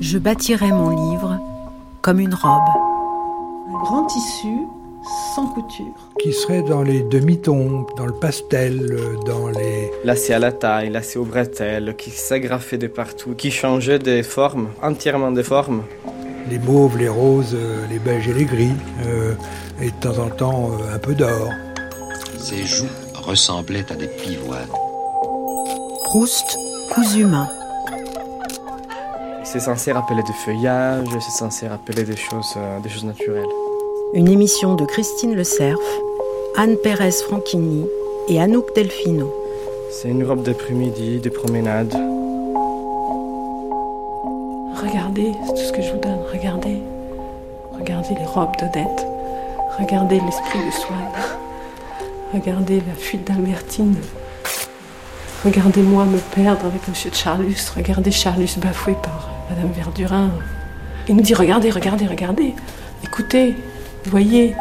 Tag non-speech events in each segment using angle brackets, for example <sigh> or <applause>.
Je bâtirai mon livre comme une robe. Un grand tissu sans couture. Qui serait dans les demi-tons, dans le pastel, dans les... Lacé à la taille, lacé au bretelles, qui s'agrafait de partout, qui changeait des formes, entièrement des formes. Les mauves, les roses, les beiges et les gris, euh, et de temps en temps euh, un peu d'or. Ses joues ressemblaient à des pivoines. Proust, cousu main. C'est censé rappeler des feuillages, c'est censé rappeler des choses, euh, des choses naturelles. Une émission de Christine Le Cerf, Anne Pérez Franchini et Anouk Delfino. C'est une robe d'après-midi, de promenade. Regardez, c'est tout ce que je vous donne, regardez. Regardez les robes d'Odette. Regardez l'esprit de Swann. Regardez la fuite d'Albertine. Regardez-moi me perdre avec Monsieur Charlus. Regardez Charlus bafoué par Madame Verdurin. Il nous dit regardez, regardez, regardez. Écoutez, voyez.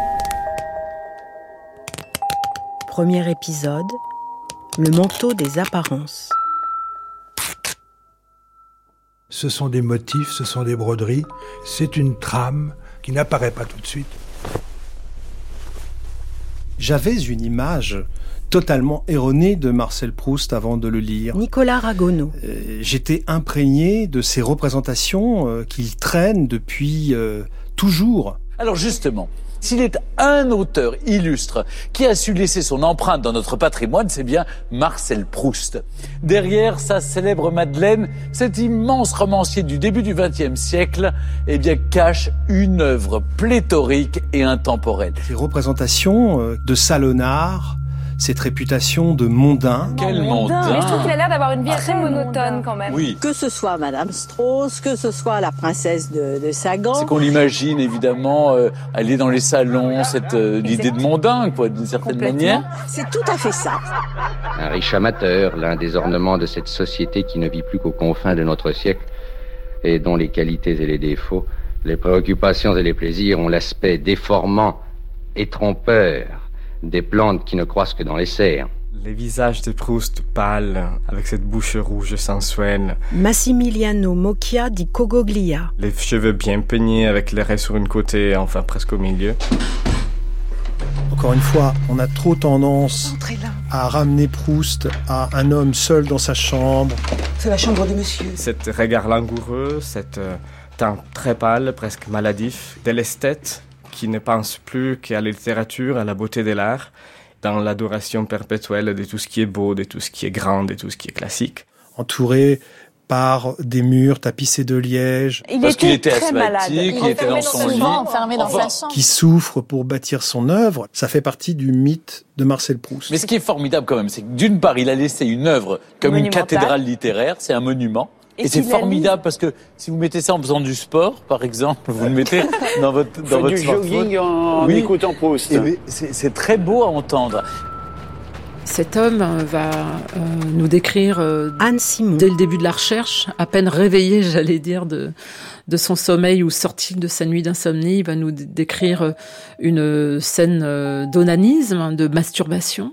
Premier épisode Le manteau des apparences. Ce sont des motifs, ce sont des broderies, c'est une trame qui n'apparaît pas tout de suite. J'avais une image totalement erronée de Marcel Proust avant de le lire. Nicolas Ragonneau. Euh, J'étais imprégné de ces représentations euh, qu'il traîne depuis euh, toujours. Alors justement, s'il est un auteur illustre qui a su laisser son empreinte dans notre patrimoine, c'est bien Marcel Proust. Derrière sa célèbre Madeleine, cet immense romancier du début du XXe siècle, eh bien, cache une œuvre pléthorique et intemporelle. Ces représentations de salonnard, cette réputation de mondain. Quel mondain Mais je trouve qu'il a l'air d'avoir une vie assez monotone quand même. Oui. Que ce soit Madame Strauss, que ce soit la princesse de, de Sagan. C'est qu'on l'imagine évidemment euh, aller dans les salons, cette euh, l'idée de mondain, quoi, d'une certaine manière. C'est tout à fait ça. Un riche amateur, l'un des ornements de cette société qui ne vit plus qu'aux confins de notre siècle et dont les qualités et les défauts, les préoccupations et les plaisirs ont l'aspect déformant et trompeur des plantes qui ne croissent que dans les serres. Les visages de Proust pâles, avec cette bouche rouge sensuelle. Massimiliano Mocchia di Cogoglia. Les cheveux bien peignés avec les raies sur une côté, enfin presque au milieu. Encore une fois, on a trop tendance à ramener Proust à un homme seul dans sa chambre. C'est la chambre de monsieur. Cet regard langoureux, cet euh, teint très pâle, presque maladif, de l'esthète qui ne pense plus qu'à la littérature, à la beauté de l'art, dans l'adoration perpétuelle de tout ce qui est beau, de tout ce qui est grand, de tout ce qui est classique. Entouré par des murs tapissés de liège. Il Parce qu'il était était très malade. asthmatique, il était dans son lit. Souvent enfermé dans Enfin, sa chambre. qui souffre pour bâtir son œuvre, ça fait partie du mythe de Marcel Proust. Mais ce qui est formidable quand même, c'est que d'une part, il a laissé une œuvre comme une cathédrale littéraire, c'est un monument. Et Et, c'est formidable parce que si vous mettez ça en faisant du sport, par exemple, vous le mettez <laughs> dans votre dans votre du smartphone. jogging en Oui. écoutant Proust. Eh C'est très beau à entendre. Cet homme euh, va euh, nous décrire euh, Anne Simon. dès le début de la recherche, à peine réveillé, <laughs> j'allais dire, de, de son sommeil ou sorti de sa nuit d'insomnie, il va nous décrire euh, une scène euh, d'onanisme, de masturbation.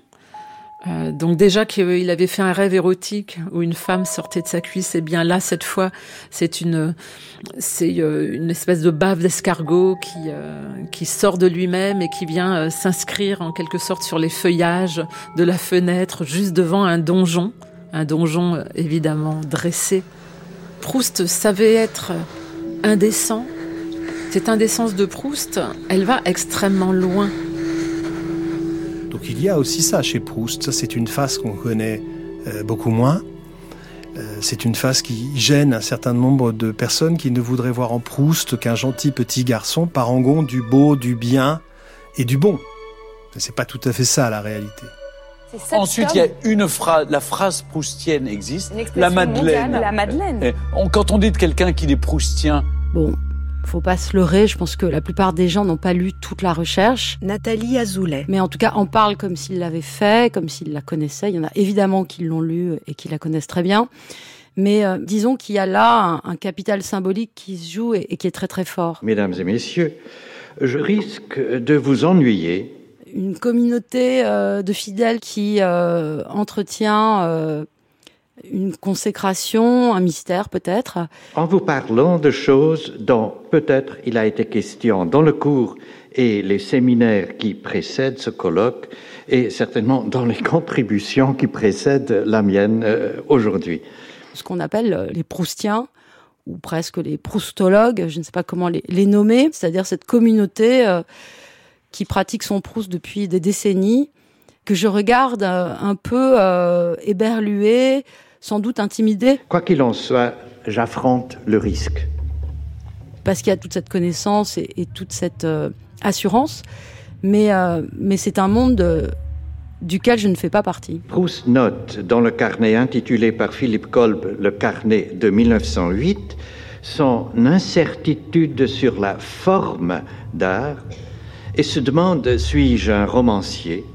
Euh, donc déjà qu'il avait fait un rêve érotique où une femme sortait de sa cuisse, et bien là cette fois c'est une c'est euh, une espèce de bave d'escargot qui euh, qui sort de lui-même et qui vient s'inscrire en quelque sorte sur les feuillages de la fenêtre juste devant un donjon, un donjon évidemment dressé. Proust savait être indécent. Cette indécence de Proust, elle va extrêmement loin. Donc il y a aussi ça chez Proust. Ça, c'est une face qu'on connaît euh, beaucoup moins. Euh, c'est une face qui gêne un certain nombre de personnes qui ne voudraient voir en Proust qu'un gentil petit garçon parangon du beau, du bien et du bon. Mais C'est pas tout à fait ça la réalité. Ensuite, il y a une phrase, la phrase proustienne existe, la Madeleine. mondiale, La Madeleine. Quand on dit de quelqu'un qu'il est proustien, Bon, faut pas se leurrer, je pense que la plupart des gens n'ont pas lu toute la recherche. Nathalie Azoulay. Mais en tout cas, en parle comme s'ils l'avaient fait, comme s'ils la connaissaient. Il y en a évidemment qui l'ont lu et qui la connaissent très bien. Mais euh, disons qu'il y a là un, un capital symbolique qui se joue et, et qui est très très fort. Mesdames et messieurs, je risque de vous ennuyer. Une communauté euh, de fidèles qui euh, entretient euh, une consécration, un mystère peut-être. En vous parlant de choses dont peut-être il a été question dans le cours et les séminaires qui précèdent ce colloque, et certainement dans les contributions qui précèdent la mienne euh, aujourd'hui. Ce qu'on appelle euh, les proustiens, ou presque les proustologues, je ne sais pas comment les, nommer, c'est-à-dire cette communauté euh, qui pratique son proust depuis des décennies, que je regarde un peu éberlué, sans doute intimidé. Quoi qu'il en soit, j'affronte le risque. Parce qu'il y a toute cette connaissance et, toute cette euh, assurance, mais, euh, mais c'est un monde duquel je ne fais pas partie. Proust note dans le carnet intitulé par Philippe Kolb Le carnet de 1908 son incertitude sur la forme d'art et se demande suis-je un romancier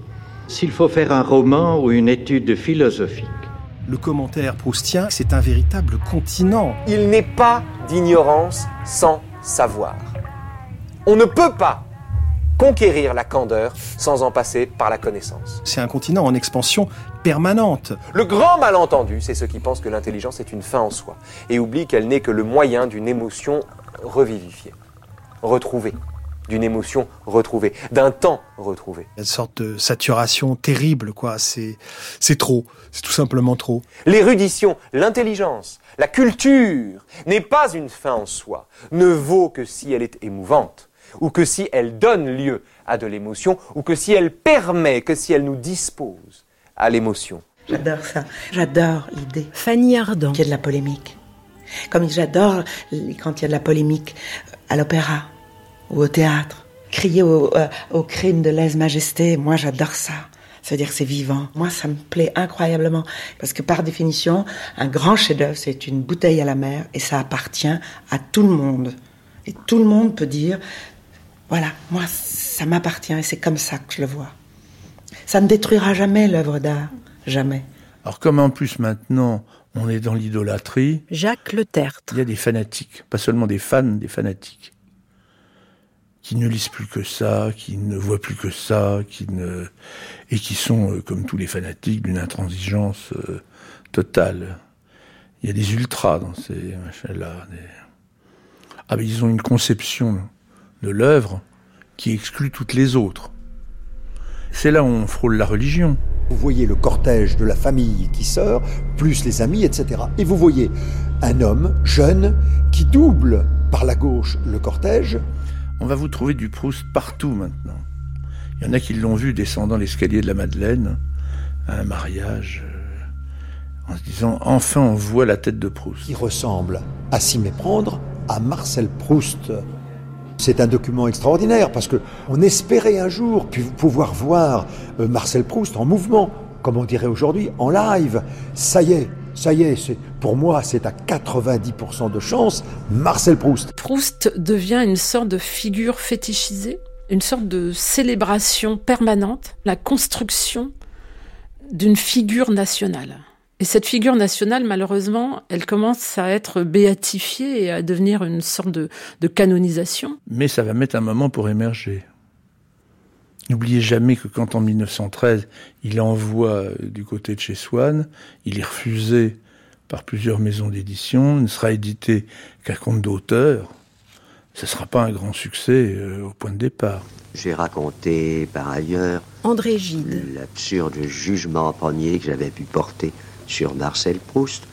S'il faut faire un roman ou une étude philosophique? Le commentaire proustien, c'est un véritable continent. Il n'est pas d'ignorance sans savoir. On ne peut pas conquérir la candeur sans en passer par la connaissance. C'est un continent en expansion permanente. Le grand malentendu, c'est ceux qui pensent que l'intelligence est une fin en soi et oublient qu'elle n'est que le moyen d'une émotion revivifiée, retrouvée d'une émotion retrouvée, d'un temps retrouvé. Une sorte de saturation terrible, quoi. C'est, c'est trop. C'est tout simplement trop. L'érudition, l'intelligence, la culture n'est pas une fin en soi, ne vaut que si elle est émouvante, ou que si elle donne lieu à de l'émotion, ou que si elle permet, que si elle nous dispose à l'émotion. J'adore ça. J'adore l'idée. Fanny Ardant. Qu'il y a de la polémique. Comme j'adore quand il y a de la polémique à l'opéra ou au théâtre. Crier au, euh, au crime de lèse-majesté, moi j'adore ça. Ça veut dire que c'est vivant. Moi, ça me plaît incroyablement. Parce que par définition, un grand chef-d'œuvre, c'est une bouteille à la mer et ça appartient à tout le monde. Et tout le monde peut dire, voilà, moi, ça m'appartient et c'est comme ça que je le vois. Ça ne détruira jamais l'œuvre d'art. Jamais. Alors comme en plus maintenant, on est dans l'idolâtrie. Jacques Le Tertre. Il y a des fanatiques, pas seulement des fans, des fanatiques qui ne lisent plus que ça, qui ne voient plus que ça, qui ne et qui sont, euh, comme tous les fanatiques, d'une intransigeance euh, totale. Il y a des ultras dans ces machins-là. Ah, mais ils ont une conception de l'œuvre qui exclut toutes les autres. C'est là où on frôle la religion. Vous voyez le cortège de la famille qui sort, plus les amis, etc. Et vous voyez un homme jeune qui double par la gauche le cortège, on va vous trouver du Proust partout maintenant. Il y en a qui l'ont vu descendant l'escalier de la Madeleine à un mariage euh, en se disant enfin on voit la tête de Proust. Qui ressemble à s'y méprendre à Marcel Proust. C'est un document extraordinaire parce que on espérait un jour pouvoir voir euh, Marcel Proust en mouvement, comme on dirait aujourd'hui, en live. Ça y est, ça y est, pour moi, c'est à 90% de chance Marcel Proust. Proust devient une sorte de figure fétichisée, une sorte de célébration permanente, la construction d'une figure nationale. Et cette figure nationale, malheureusement, elle commence à être béatifiée et à devenir une sorte de, de canonisation. Mais ça va mettre un moment pour émerger. N'oubliez jamais que quand en 1913, il envoie euh, du côté de chez Swann, il est refusé par plusieurs maisons d'édition, il ne sera édité qu'à compte d'auteur. Ce ne sera pas un grand succès euh, au point de départ. J'ai raconté par ailleurs André Gide l'absurde jugement premier que j'avais pu porter sur Marcel Proust,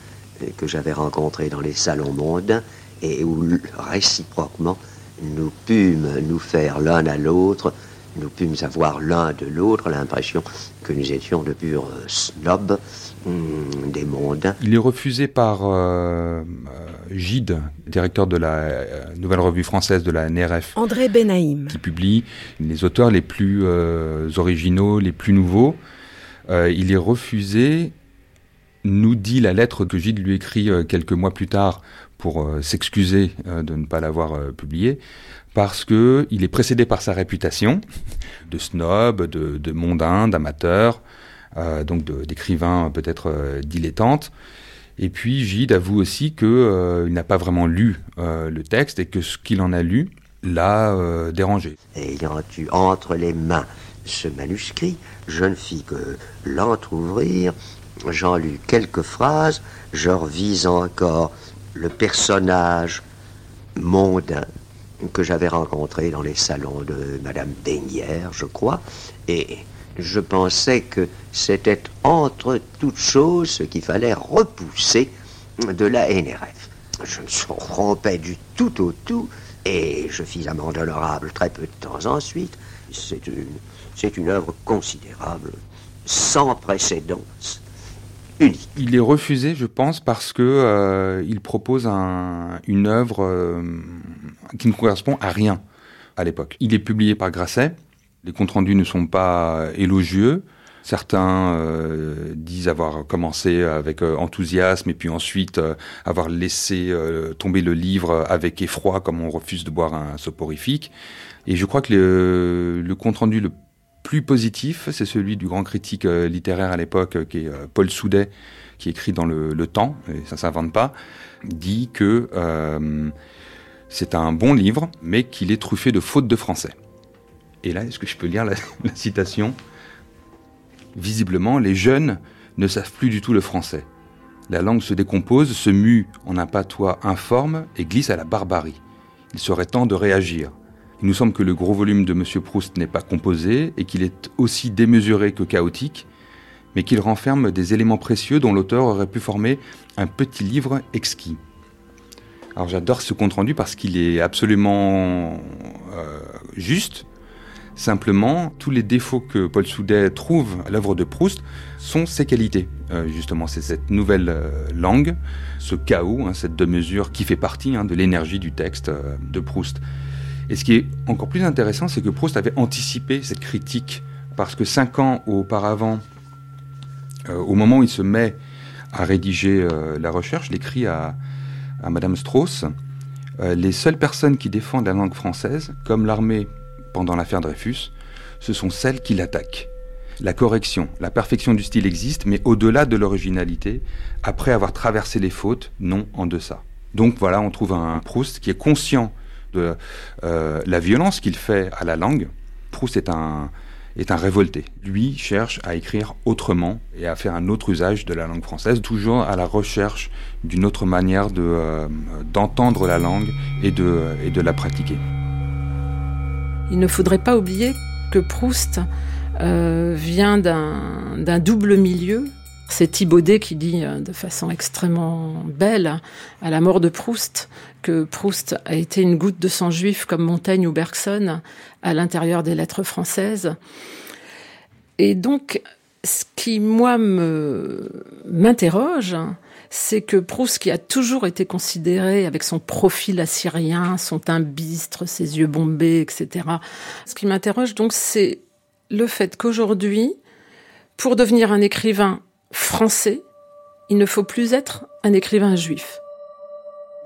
euh, que j'avais rencontré dans les salons mondains et où réciproquement nous pûmes nous faire l'un à l'autre nous pûmes avoir l'un de l'autre l'impression que nous étions de purs euh, snobs hmm, des mondes. Il est refusé par euh, euh, Gide, directeur de la nouvelle revue française de la NRF. André Benaïm. Qui publie les auteurs les plus originaux, les plus nouveaux. il est refusé, nous dit la lettre que Gide lui écrit quelques mois plus tard pour s'excuser de ne pas l'avoir publié parce que il est précédé par sa réputation de snob, de, mondain, d'amateur, euh, donc d'écrivain peut-être euh, dilettante. Et puis Gide avoue aussi qu'il euh, n'a pas vraiment lu le texte et que ce qu'il en a lu l'a dérangé. Ayant eu entre les mains ce manuscrit, je ne fis que l'entr'ouvrir j'en lus quelques phrases, je revis encore le personnage mondain que j'avais rencontré dans les salons de Madame Denière, je crois, et je pensais que c'était entre toutes choses ce qu'il fallait repousser de la NRF. Je me rompais du tout au tout et je fis amende honorable très peu de temps ensuite. C'est une, c'est une œuvre considérable, sans précédent, Il est refusé, je pense, parce que euh, il propose un, une œuvre euh, qui ne correspond à rien à l'époque. Il est publié par Grasset. Les comptes rendus ne sont pas élogieux. Certains euh, disent avoir commencé avec enthousiasme et puis ensuite avoir laissé tomber le livre avec effroi comme on refuse de boire un soporifique. Et je crois que le, le compte rendu le plus positif, c'est celui du grand critique euh, littéraire à l'époque, euh, qui est euh, Paul Soudet, qui écrit dans le, Temps, et ça s'invente pas, dit que c'est un bon livre, mais qu'il est truffé de fautes de français. Et là, est-ce que je peux lire la <laughs> citation? Visiblement, les jeunes ne savent plus du tout le français. La langue se décompose, se mue en un patois informe et glisse à la barbarie. Il serait temps de réagir. Il nous semble que le gros volume de M. Proust n'est pas composé et qu'il est aussi démesuré que chaotique, mais qu'il renferme des éléments précieux dont l'auteur aurait pu former un petit livre exquis. Alors j'adore ce compte-rendu parce qu'il est absolument euh, juste. Simplement, tous les défauts que Paul Soudet trouve à l'œuvre de Proust sont ses qualités. Euh, justement, c'est cette nouvelle euh, langue, ce chaos, hein, cette deux-mesures qui fait partie hein, de l'énergie du texte de Proust. Et ce qui est encore plus intéressant, c'est que Proust avait anticipé cette critique, parce que cinq ans auparavant, euh, au moment où il se met à rédiger euh, la recherche, il écrit à, à Madame Strauss, euh, les seules personnes qui défendent la langue française, comme l'armée pendant l'affaire Dreyfus, ce sont celles qui l'attaquent. La correction, la perfection du style existe, mais au-delà de l'originalité, après avoir traversé les fautes, non en deçà. Donc voilà, on trouve un Proust qui est conscient de euh, la violence qu'il fait à la langue. Proust est un, est un révolté. Lui cherche à écrire autrement et à faire un autre usage de la langue française, toujours à la recherche d'une autre manière de, euh, d'entendre la langue et de, et de la pratiquer. Il ne faudrait pas oublier que Proust euh, vient d'un d'un double milieu. C'est Thibaudet qui dit euh, de façon extrêmement belle à la mort de Proust que Proust a été une goutte de sang juif comme Montaigne ou Bergson à l'intérieur des lettres françaises. Et donc, ce qui, moi, me, m'interroge, c'est que Proust, qui a toujours été considéré avec son profil assyrien, son teint bistre, ses yeux bombés, etc. Ce qui m'interroge donc, c'est le fait qu'aujourd'hui, pour devenir un écrivain français, il ne faut plus être un écrivain juif.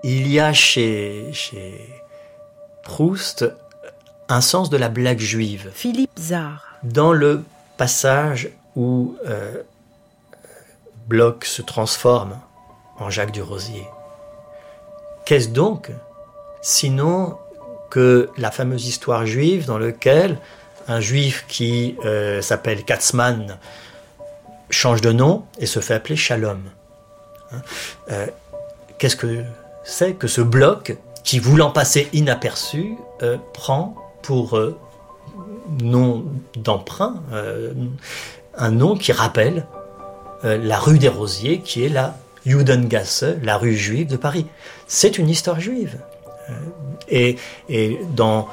Il y a chez, chez Proust un sens de la blague juive. Philippe Zard. Dans le passage où euh, Bloch se transforme en Jacques du Rosier. Qu'est-ce donc sinon que la fameuse histoire juive dans laquelle un juif qui euh, s'appelle Katzmann change de nom et se fait appeler Shalom. Hein euh, Qu'est-ce que c'est que ce bloc qui, voulant passer inaperçu, euh, prend pour euh, nom d'emprunt un nom qui rappelle la rue des Rosiers, qui est la Judengasse, la rue juive de Paris. C'est une histoire juive. Et, et dans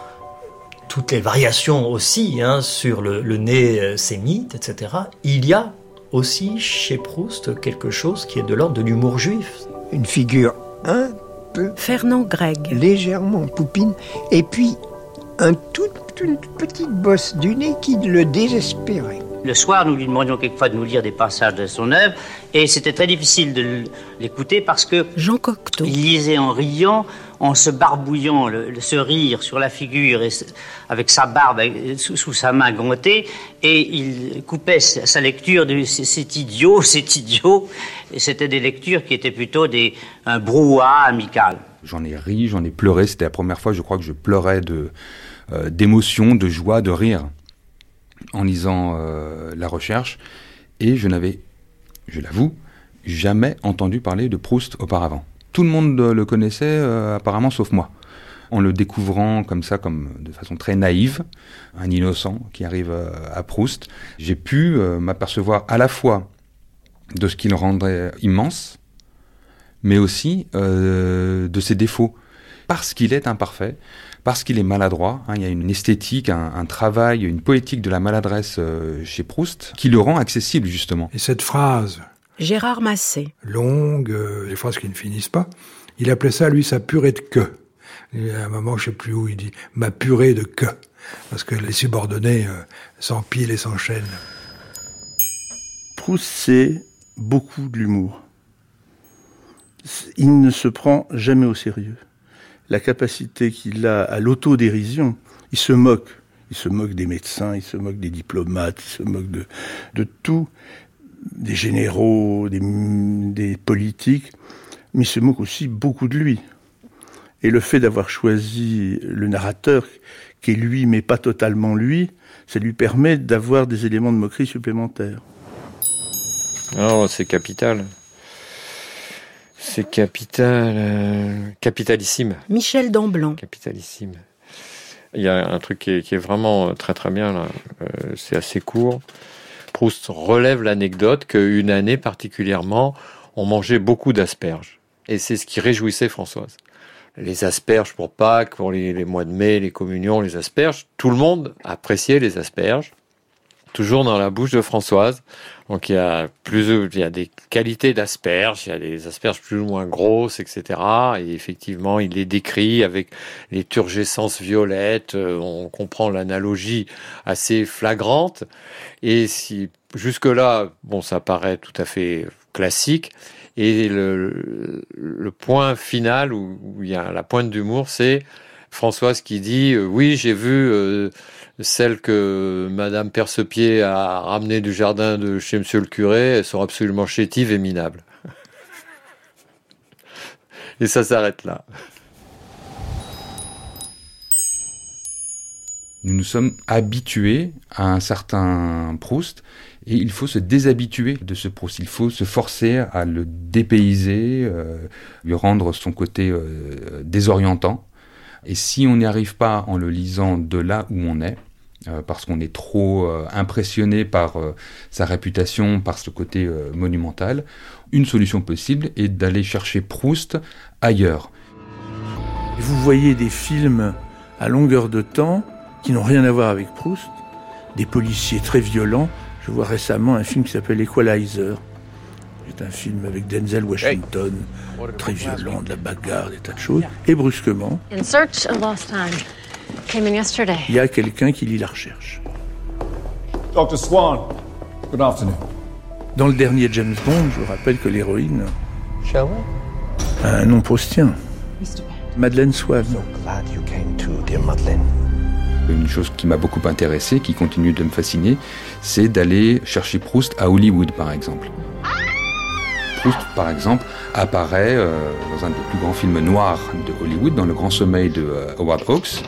toutes les variations aussi hein, sur le, le nez sémite, etc., il y a aussi chez Proust quelque chose qui est de l'ordre de l'humour juif. Une figure un peu Fernand Greg. légèrement poupine, et puis un tout, une petite bosse du nez qui le désespérait. Le soir, nous lui demandions quelquefois de nous lire des passages de son œuvre, et c'était très difficile de l'écouter parce que Jean Cocteau. il lisait en riant, en se barbouillant, ce rire sur la figure, et avec sa barbe sous, sa main gantée, et il coupait sa, lecture de c'est idiot, <laughs> c'est idiot, et c'était des lectures qui étaient plutôt des, un brouhaha amical. J'en ai ri, j'en ai pleuré. C'était la première fois, je crois, que je pleurais de euh, d'émotion, de joie, de rire en lisant euh, la recherche. Et je n'avais je l'avoue, jamais entendu parler de Proust auparavant. Tout le monde le connaissait euh, apparemment sauf moi. En le découvrant comme ça, comme de façon très naïve, un innocent qui arrive euh, à Proust, j'ai pu euh, m'apercevoir à la fois de ce qu'il rendrait immense, mais aussi de ses défauts, parce qu'il est imparfait, parce qu'il est maladroit. Hein, il y a une esthétique, un, travail, une poétique de la maladresse chez Proust qui le rend accessible justement. Et cette phrase Gérard Massé. Longue, les phrases qui ne finissent pas. Il appelait ça, lui, sa purée de queue. Il y a un moment, je sais plus où, il dit ma purée de queue. Parce que les subordonnés euh, s'empilent et s'enchaînent. Proust, c'est beaucoup de l'humour. Il ne se prend jamais au sérieux. La capacité qu'il a à l'autodérision, il se moque. Il se moque des médecins, il se moque des diplomates, il se moque de, de tout, des généraux, des, des politiques, mais il se moque aussi beaucoup de lui. Et le fait d'avoir choisi le narrateur, qui est lui, mais pas totalement lui, ça lui permet d'avoir des éléments de moquerie supplémentaires. Oh, c'est capital. C'est capital. Euh, capitalissime. Michel Damblanc. Capitalissime. Il y a un truc qui est, vraiment très très bien là. Euh, c'est assez court. Proust relève l'anecdote qu'une année particulièrement, on mangeait beaucoup d'asperges. Et c'est ce qui réjouissait Françoise les asperges pour Pâques, pour les, mois de mai, les communions, les asperges. Tout le monde appréciait les asperges. Toujours dans la bouche de Françoise. Donc il y a plus, il y a des qualités d'asperges, il y a des asperges plus ou moins grosses, etc. Et effectivement, il les décrit avec les turgescences violettes. Euh, on comprend l'analogie assez flagrante. Et si jusque là, bon, ça paraît tout à fait classique. Et le, le point final où, il y a la pointe d'humour, c'est Françoise qui dit euh, oui j'ai vu euh, celle que Madame Percepied a ramenée du jardin de chez Monsieur le curé, elles sont absolument chétives et minables. <laughs> et ça s'arrête là. Nous nous sommes habitués à un certain Proust et il faut se déshabituer de ce Proust. Il faut se forcer à le dépayser, euh, lui rendre son côté désorientant. Et si on n'y arrive pas en le lisant de là où on est, euh, parce qu'on est trop impressionné par sa réputation, par ce côté monumental, une solution possible est d'aller chercher Proust ailleurs. Vous voyez des films à longueur de temps qui n'ont rien à voir avec Proust, des policiers très violents. Je vois récemment un film qui s'appelle Equalizer. C'est un film avec Denzel Washington, très violent, de la bagarre, des tas de choses. Et brusquement, il y a quelqu'un qui lit la recherche. Dr. Swan, good afternoon. Dans le dernier James Bond, je vous rappelle que l'héroïne a un nom proustien. Madeleine Swan. Madeleine. Une chose qui m'a beaucoup intéressé, qui continue de me fasciner, c'est d'aller chercher Proust à Hollywood, par exemple. Proust, par exemple, apparaît euh, dans un des plus grands films noirs de Hollywood, dans Le Grand Sommeil de euh, Howard Hawks,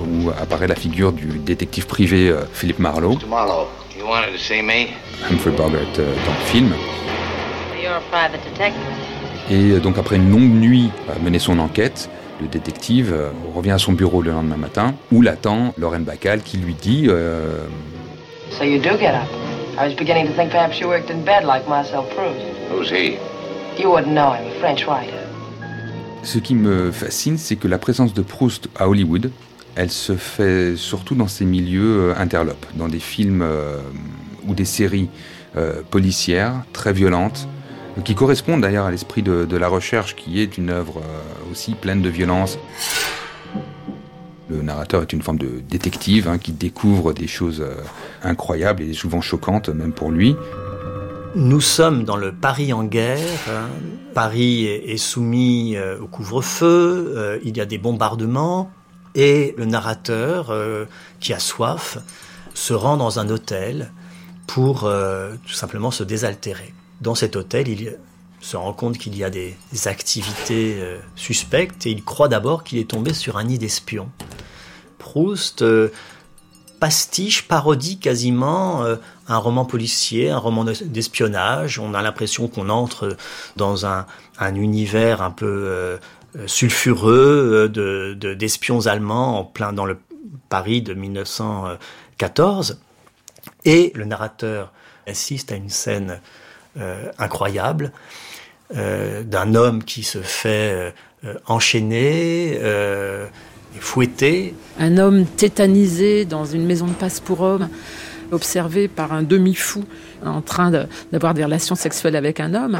où apparaît la figure du détective privé euh, Philip Marlowe. Humphrey Bogart dans le film. Et donc après une longue nuit à mener son enquête, le détective euh, revient à son bureau le lendemain matin, où l'attend Lorraine Bacal qui lui dit euh, So you do get up. I was beginning to think perhaps you worked in bed like Marcel Proust. Who's he? You wouldn't know him, a French writer. Ce qui me fascine, c'est que la présence de Proust à Hollywood, elle se fait surtout dans ces milieux euh, interlopes, dans des films ou des séries policières très violentes, qui correspond d'ailleurs à l'esprit de, la recherche, qui est une œuvre euh, aussi pleine de violence. Le narrateur est une forme de détective hein, qui découvre des choses euh, incroyables et souvent choquantes, même pour lui. Nous sommes dans le Paris en guerre. Hein. Paris est, soumis euh, au couvre-feu, il y a des bombardements, et le narrateur, qui a soif, se rend dans un hôtel pour tout simplement se désaltérer dans cet hôtel, il se rend compte qu'il y a des, activités euh, suspectes et il croit d'abord qu'il est tombé sur un nid d'espions. Proust euh, pastiche, parodie quasiment euh, un roman policier, un roman d'espionnage. On a l'impression qu'on entre dans un, un, univers un peu sulfureux de d'espions allemands en plein dans le Paris de 1914. Et le narrateur assiste à une scène incroyable d'un homme qui se fait euh, enchaîner, fouetter. Un homme tétanisé dans une maison de passe pour hommes, observé par un demi-fou en train d'avoir des relations sexuelles avec un homme.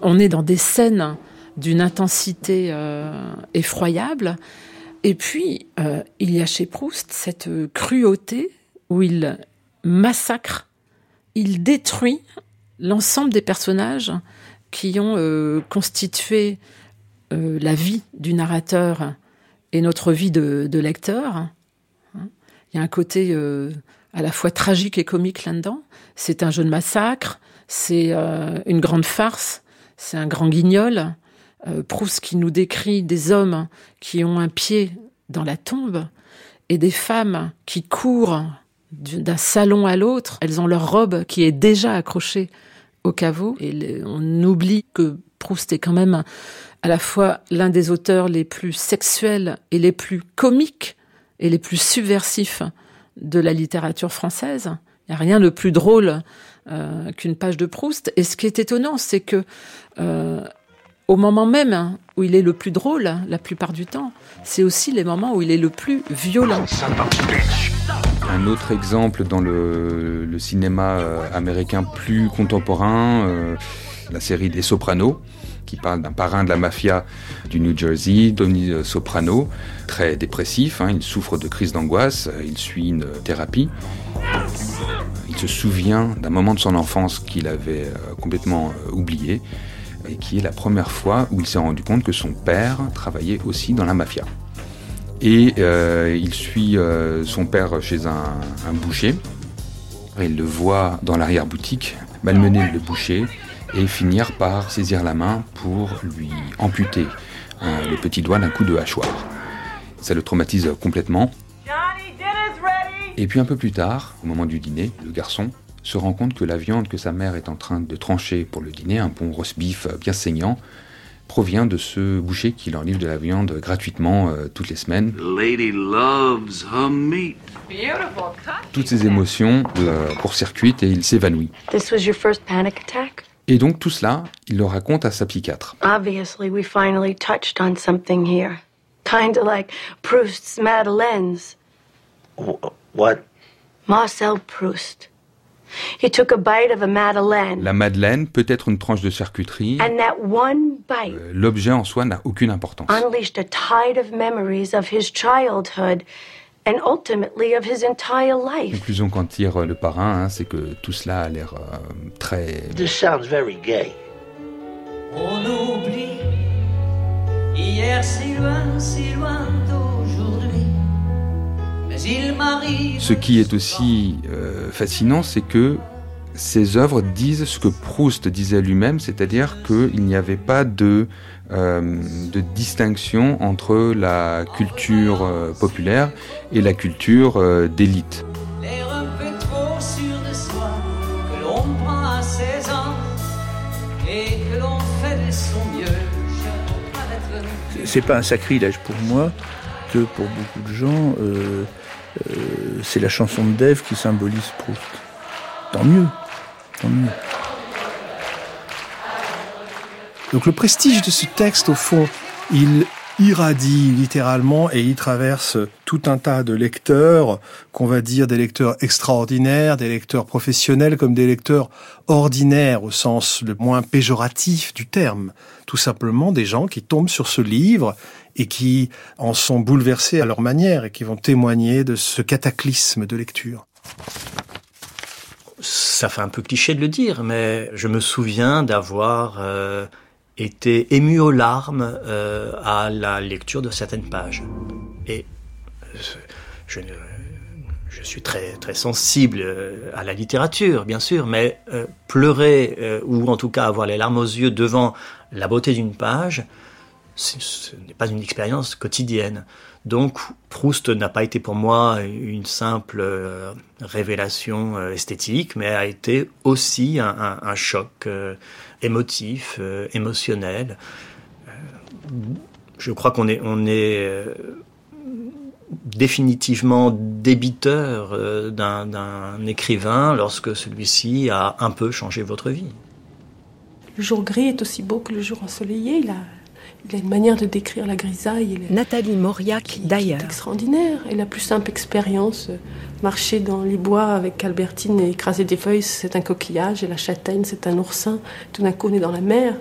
On est dans des scènes d'une intensité effroyable. Et puis, il y a chez Proust cette cruauté où il massacre, il détruit l'ensemble des personnages qui ont euh, constitué euh, la vie du narrateur et notre vie de, lecteur. Hein. Il y a un côté euh, à la fois tragique et comique là-dedans. C'est un jeu de massacre, c'est une grande farce, c'est un grand guignol. Proust qui nous décrit des hommes qui ont un pied dans la tombe et des femmes qui courent d'un salon à l'autre. Elles ont leur robe qui est déjà accrochée au caveau. Et on oublie que Proust est quand même à la fois l'un des auteurs les plus sexuels et les plus comiques et les plus subversifs de la littérature française. Il n'y a rien de plus drôle euh, qu'une page de Proust. Et ce qui est étonnant, c'est que euh, au moment même où il est le plus drôle, la plupart du temps, c'est aussi les moments où il est le plus violent. Un autre exemple dans le, cinéma euh, américain plus contemporain, euh, la série des Sopranos, qui parle d'un parrain de la mafia du New Jersey, Tony euh, Soprano, très dépressif, hein, il souffre de crise d'angoisse, il suit une thérapie. Il se souvient d'un moment de son enfance qu'il avait complètement oublié et qui est la première fois où il s'est rendu compte que son père travaillait aussi dans la mafia. Et euh, il suit euh, son père chez un, boucher. il le voit dans l'arrière-boutique malmener le boucher et finir par saisir la main pour lui amputer euh, le petit doigt d'un coup de hachoir. Ça le traumatise complètement. Et puis un peu plus tard, au moment du dîner, le garçon se rend compte que la viande que sa mère est en train de trancher pour le dîner, un bon roast beef bien saignant, provient de ce boucher qui leur livre de la viande gratuitement euh, toutes les semaines. Toutes ces émotions le court-circuitent et il s'évanouit. Et donc tout cela, il le raconte à sa psychiatre. Obviously, we finally touched on something here. Kind of like Proust's Madeleine's. What? Marcel Proust. He took a bite of a madeleine. La madeleine peut être une tranche de charcuterie. And that one bite euh, L'objet en soi n'a aucune importance. unleashed a tide of memories of his childhood and ultimately of his entire life. Conclusion qu'en tire le parrain, hein, c'est que tout cela a l'air euh, très. This sounds very gay. On oublie hier si loin, si loin. Ce qui est aussi euh, fascinant, c'est que ces œuvres disent ce que Proust disait lui-même, c'est-à-dire qu'il n'y avait pas de, euh, de, distinction entre la culture euh, populaire et la culture d'élite. C'est pas un sacrilège pour moi pour beaucoup de gens, euh, c'est la chanson de Dave qui symbolise Proust. Tant mieux, tant mieux. Donc le prestige de ce texte, au fond, il irradie littéralement et il traverse tout un tas de lecteurs, qu'on va dire des lecteurs extraordinaires, des lecteurs professionnels comme des lecteurs ordinaires au sens le moins péjoratif du terme. Tout simplement des gens qui tombent sur ce livre et qui en sont bouleversés à leur manière et qui vont témoigner de ce cataclysme de lecture. Ça fait un peu cliché de le dire, mais je me souviens d'avoir euh, été ému aux larmes euh, à la lecture de certaines pages. Et euh, je, suis très, très sensible à la littérature, bien sûr, mais pleurer, ou en tout cas avoir les larmes aux yeux devant la beauté d'une page, ce n'est pas une expérience quotidienne. Donc Proust n'a pas été pour moi une simple euh, révélation euh, esthétique, mais a été aussi un, choc euh, émotif, émotionnel. je crois qu'on est, définitivement débiteur d'un écrivain lorsque celui-ci a un peu changé votre vie. Le jour gris est aussi beau que le jour ensoleillé. Il a une manière de décrire la grisaille. Nathalie Mauriac, d'ailleurs. extraordinaire. Et la plus simple expérience, euh, marcher dans les bois avec Albertine et écraser des feuilles, c'est un coquillage, et la châtaigne, c'est un oursin. Tout d'un coup, on est dans la mer.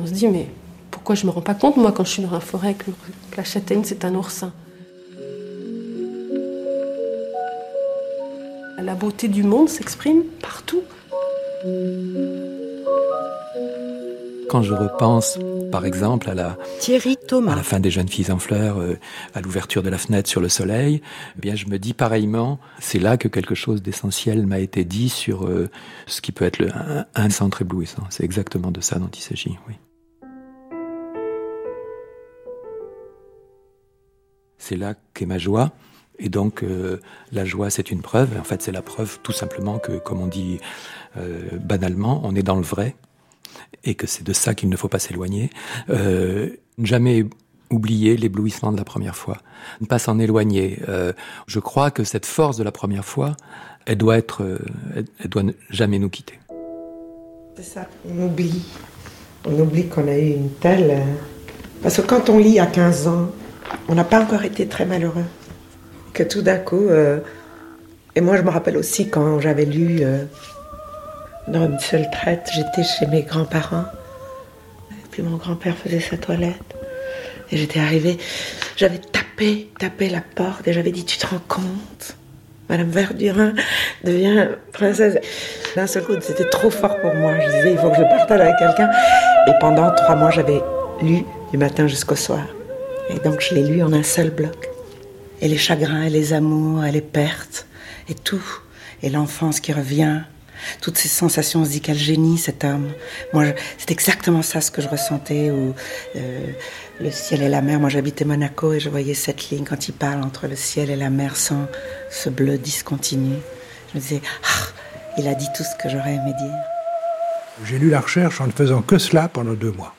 On se dit, mais pourquoi je me rends pas compte, moi, quand je suis dans la forêt, que la châtaigne, c'est un oursin? La beauté du monde s'exprime partout. Quand je repense, par exemple, à la, Thierry Thomas. à la fin des Jeunes filles en fleurs, euh, à l'ouverture de la fenêtre sur le soleil, eh bien, je me dis pareillement, c'est là que quelque chose d'essentiel m'a été dit sur euh, ce qui peut être le, un, centre éblouissant. C'est exactement de ça dont il s'agit, oui. C'est là qu'est ma joie. Et donc, euh, la joie, c'est une preuve. En fait, c'est la preuve tout simplement que, comme on dit banalement, on est dans le vrai et que c'est de ça qu'il ne faut pas s'éloigner. Euh, jamais oublier l'éblouissement de la première fois, ne pas s'en éloigner. Euh, je crois que cette force de la première fois, elle doit être, euh, elle, doit jamais nous quitter. C'est ça, on oublie. On oublie qu'on a eu une telle. Parce que quand on lit à 15 ans, on n'a pas encore été très malheureux. Que tout d'un coup. Et moi, je me rappelle aussi quand j'avais lu dans une seule traite. J'étais chez mes grands-parents. Puis mon grand-père faisait sa toilette. Et j'étais arrivée, j'avais tapé, tapé la porte et j'avais dit Tu te rends compte? Madame Verdurin devient princesse. D'un seul coup, c'était trop fort pour moi. Je disais Il faut que je partage avec quelqu'un. Et pendant trois mois, j'avais lu du matin jusqu'au soir. Et donc, je l'ai lu en un seul bloc. Et les chagrins, et les amours, et les pertes, et tout. Et l'enfance qui revient, toutes ces sensations, on se dit quel génie cet homme. Moi, c'est exactement ça ce que je ressentais. Où, euh, le ciel et la mer. Moi, j'habitais Monaco et je voyais cette ligne quand il parle entre le ciel et la mer sans ce bleu discontinu. Je me disais, ah, il a dit tout ce que j'aurais aimé dire. J'ai lu la recherche en ne faisant que cela pendant deux mois.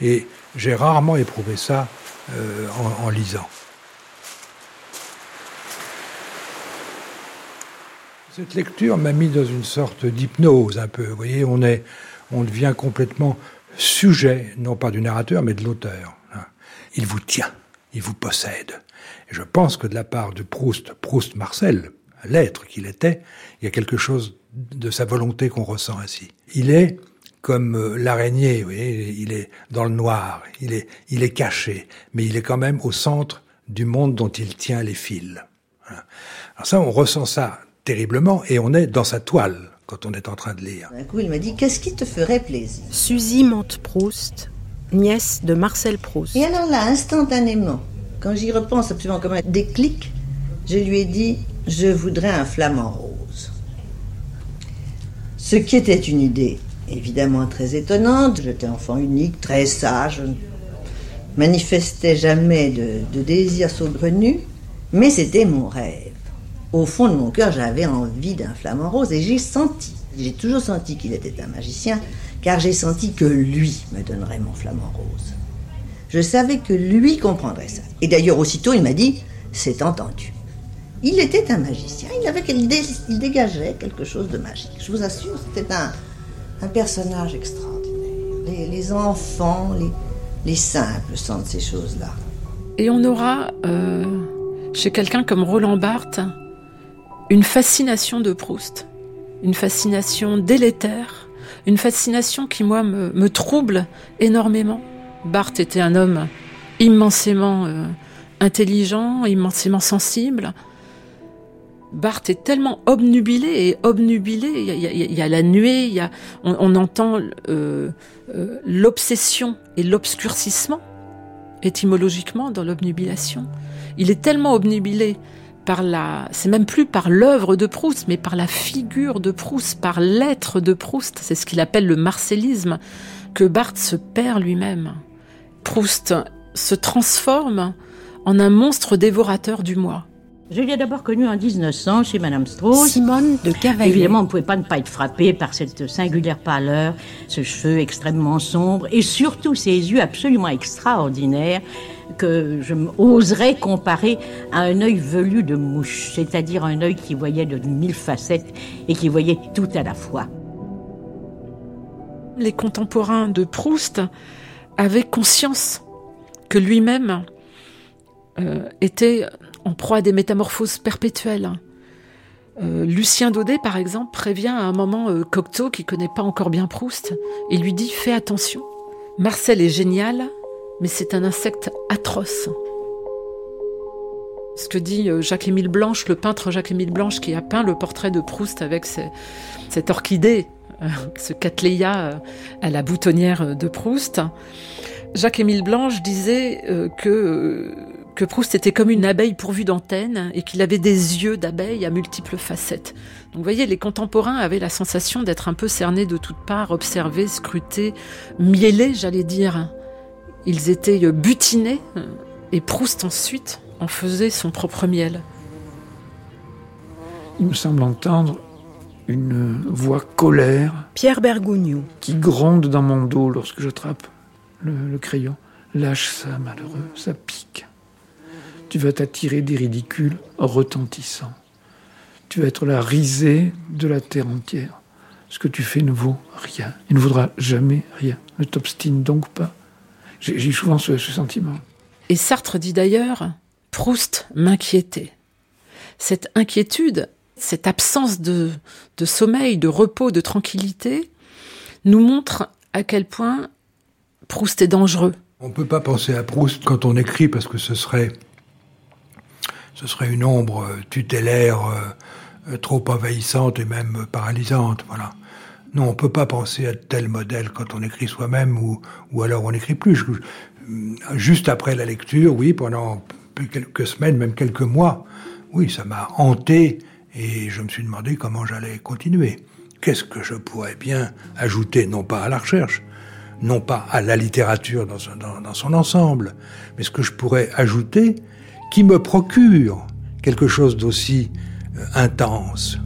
Et j'ai rarement éprouvé ça euh, en lisant. Cette lecture m'a mis dans une sorte d'hypnose un peu. Vous voyez, on est, on devient complètement sujet, non pas du narrateur, mais de l'auteur. Hein. Il vous tient, il vous possède. Et je pense que de la part de Proust, Proust Marcel, l'être qu'il était, il y a quelque chose de sa volonté qu'on ressent ainsi. Il est comme euh, l'araignée, vous voyez, il est dans le noir, il est, il est caché, mais il est quand même au centre du monde dont il tient les fils. Alors ça, on ressent ça terriblement et on est dans sa toile quand on est en train de lire. Un coup, il m'a dit Qu'est-ce qui te ferait plaisir? Suzy Monte-Proust, nièce de Marcel Proust. Et alors là, instantanément, quand j'y repense absolument comme un déclic, je lui ai dit Je voudrais un flamant rose. Ce qui était une idée évidemment très étonnante. J'étais enfant unique, très sage, je ne manifestais jamais de, de désir saugrenu, mais c'était mon rêve au fond de mon cœur, j'avais envie d'un flamant rose et j'ai senti, j'ai toujours senti qu'il était un magicien, car j'ai senti que lui me donnerait mon flamant rose. Je savais que lui comprendrait ça. Et d'ailleurs, aussitôt, il m'a dit, c'est entendu. Il était un magicien, il, avait, il dégageait quelque chose de magique. Je vous assure, c'était un, un personnage extraordinaire. Les, enfants, les, les, simples sentent ces choses-là. Et on aura, euh, chez quelqu'un comme Roland Barthes, une fascination de Proust, une fascination délétère, une fascination qui, moi, me, trouble énormément. Barthes était un homme immensément euh, intelligent, immensément sensible. Barthes est tellement obnubilé et obnubilé. Il y a, la nuée, on, entend euh, euh, l'obsession et l'obscurcissement étymologiquement dans l'obnubilation. Il est tellement obnubilé par la, c'est même plus par l'œuvre de Proust, mais par la figure de Proust, par l'être de Proust. C'est ce qu'il appelle le marcellisme, que Barthes se perd lui-même. Proust se transforme en un monstre dévorateur du moi. Je l'ai d'abord connu en 1900 chez Madame Strauss. Simone de Cavaillé. Évidemment, on ne pouvait pas ne pas être frappé par cette singulière pâleur, ce cheveu extrêmement sombre et surtout ces yeux absolument extraordinaires que je oserais comparer à un œil velu de mouche, c'est-à-dire un œil qui voyait de mille facettes et qui voyait tout à la fois. Les contemporains de Proust avaient conscience que lui-même euh, était en proie à des métamorphoses perpétuelles. Euh, Lucien Daudet, par exemple, prévient à un moment euh, Cocteau, qui connaît pas encore bien Proust, et lui dit Fais attention. Marcel est génial, mais c'est un insecte atroce. Ce que dit euh, Jacques-Émile Blanche, le peintre Jacques-Émile Blanche, qui a peint le portrait de Proust avec cette orchidée, ce cattleya à la boutonnière de Proust. Jacques-Émile Blanche disait que, que Proust était comme une abeille pourvue d'antennes et qu'il avait des yeux d'abeille à multiples facettes. Donc vous voyez, les contemporains avaient la sensation d'être un peu cernés de toutes parts, observés, scrutés, miellés, j'allais dire. Ils étaient butinés euh, et Proust ensuite en faisait son propre miel. Il me semble entendre une voix colère Pierre Bergogneau. qui gronde dans mon dos lorsque j'attrape le, le crayon. Lâche ça, malheureux, ça pique. Tu vas t'attirer des ridicules retentissants. Tu vas être la risée de la terre entière. Ce que tu fais ne vaut rien. Il ne vaudra jamais rien. Ne t'obstine donc pas. J'ai souvent ce, ce sentiment. Et Sartre dit d'ailleurs, Proust m'inquiétait. Cette inquiétude, cette absence de, de sommeil, de repos, de tranquillité, nous montre à quel point Proust est dangereux. On ne peut pas penser à Proust quand on écrit parce que ce serait, ce serait une ombre euh, tutélaire euh, euh, trop envahissante et même euh, paralysante. Voilà. Non, on peut pas penser à tel modèle quand on écrit soi-même ou, ou alors on n'écrit plus. Je- juste après la lecture, oui, pendant quelques semaines, même quelques mois, oui, ça m'a hanté et je me suis demandé comment j'allais continuer. Qu'est-ce que je pourrais bien ajouter, non pas à la recherche, non pas à la littérature dans son ensemble, mais ce que je pourrais ajouter qui me procure quelque chose d'aussi euh, intense.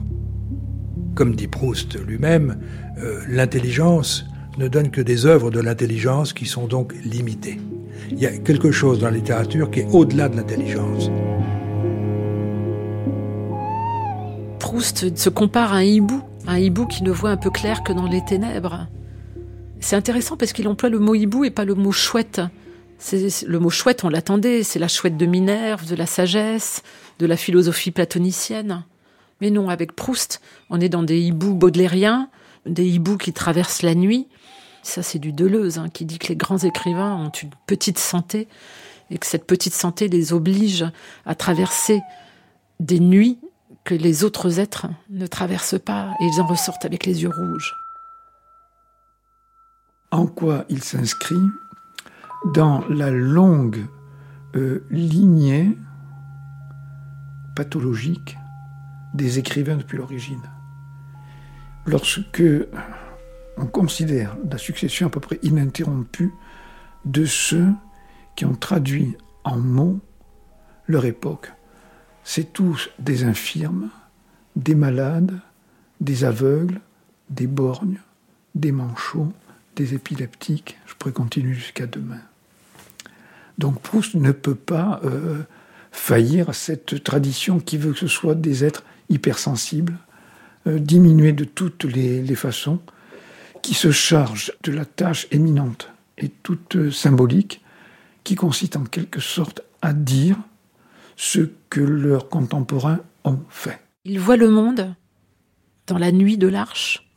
Comme dit Proust lui-même, euh, l'intelligence ne donne que des œuvres de l'intelligence qui sont donc limitées. Il y a quelque chose dans la littérature qui est au-delà de l'intelligence. Proust se compare à un hibou, un hibou qui ne voit un peu clair que dans les ténèbres. C'est intéressant parce qu'il emploie le mot hibou et pas le mot chouette. Le mot chouette, on l'attendait, c'est la chouette de Minerve, de la sagesse, de la philosophie platonicienne. Mais non, avec Proust, on est dans des hiboux baudelairiens, des hiboux qui traversent la nuit. Ça, c'est du Deleuze, hein, qui dit que les grands écrivains ont une petite santé et que cette petite santé les oblige à traverser des nuits que les autres êtres ne traversent pas et ils en ressortent avec les yeux rouges. En quoi il s'inscrit dans la longue euh, lignée pathologique des écrivains depuis l'origine. Lorsque on considère la succession à peu près ininterrompue de ceux qui ont traduit en mots leur époque, c'est tous des infirmes, des malades, des aveugles, des borgnes, des manchots, des épileptiques, je pourrais continuer jusqu'à demain. Donc Proust ne peut pas euh, faillir à cette tradition qui veut que ce soit des êtres hypersensibles, euh, diminués de toutes les, façons, qui se chargent de la tâche éminente et toute euh, symbolique, qui consiste en quelque sorte à dire ce que leurs contemporains ont fait. Ils voient le monde dans la nuit de l'arche.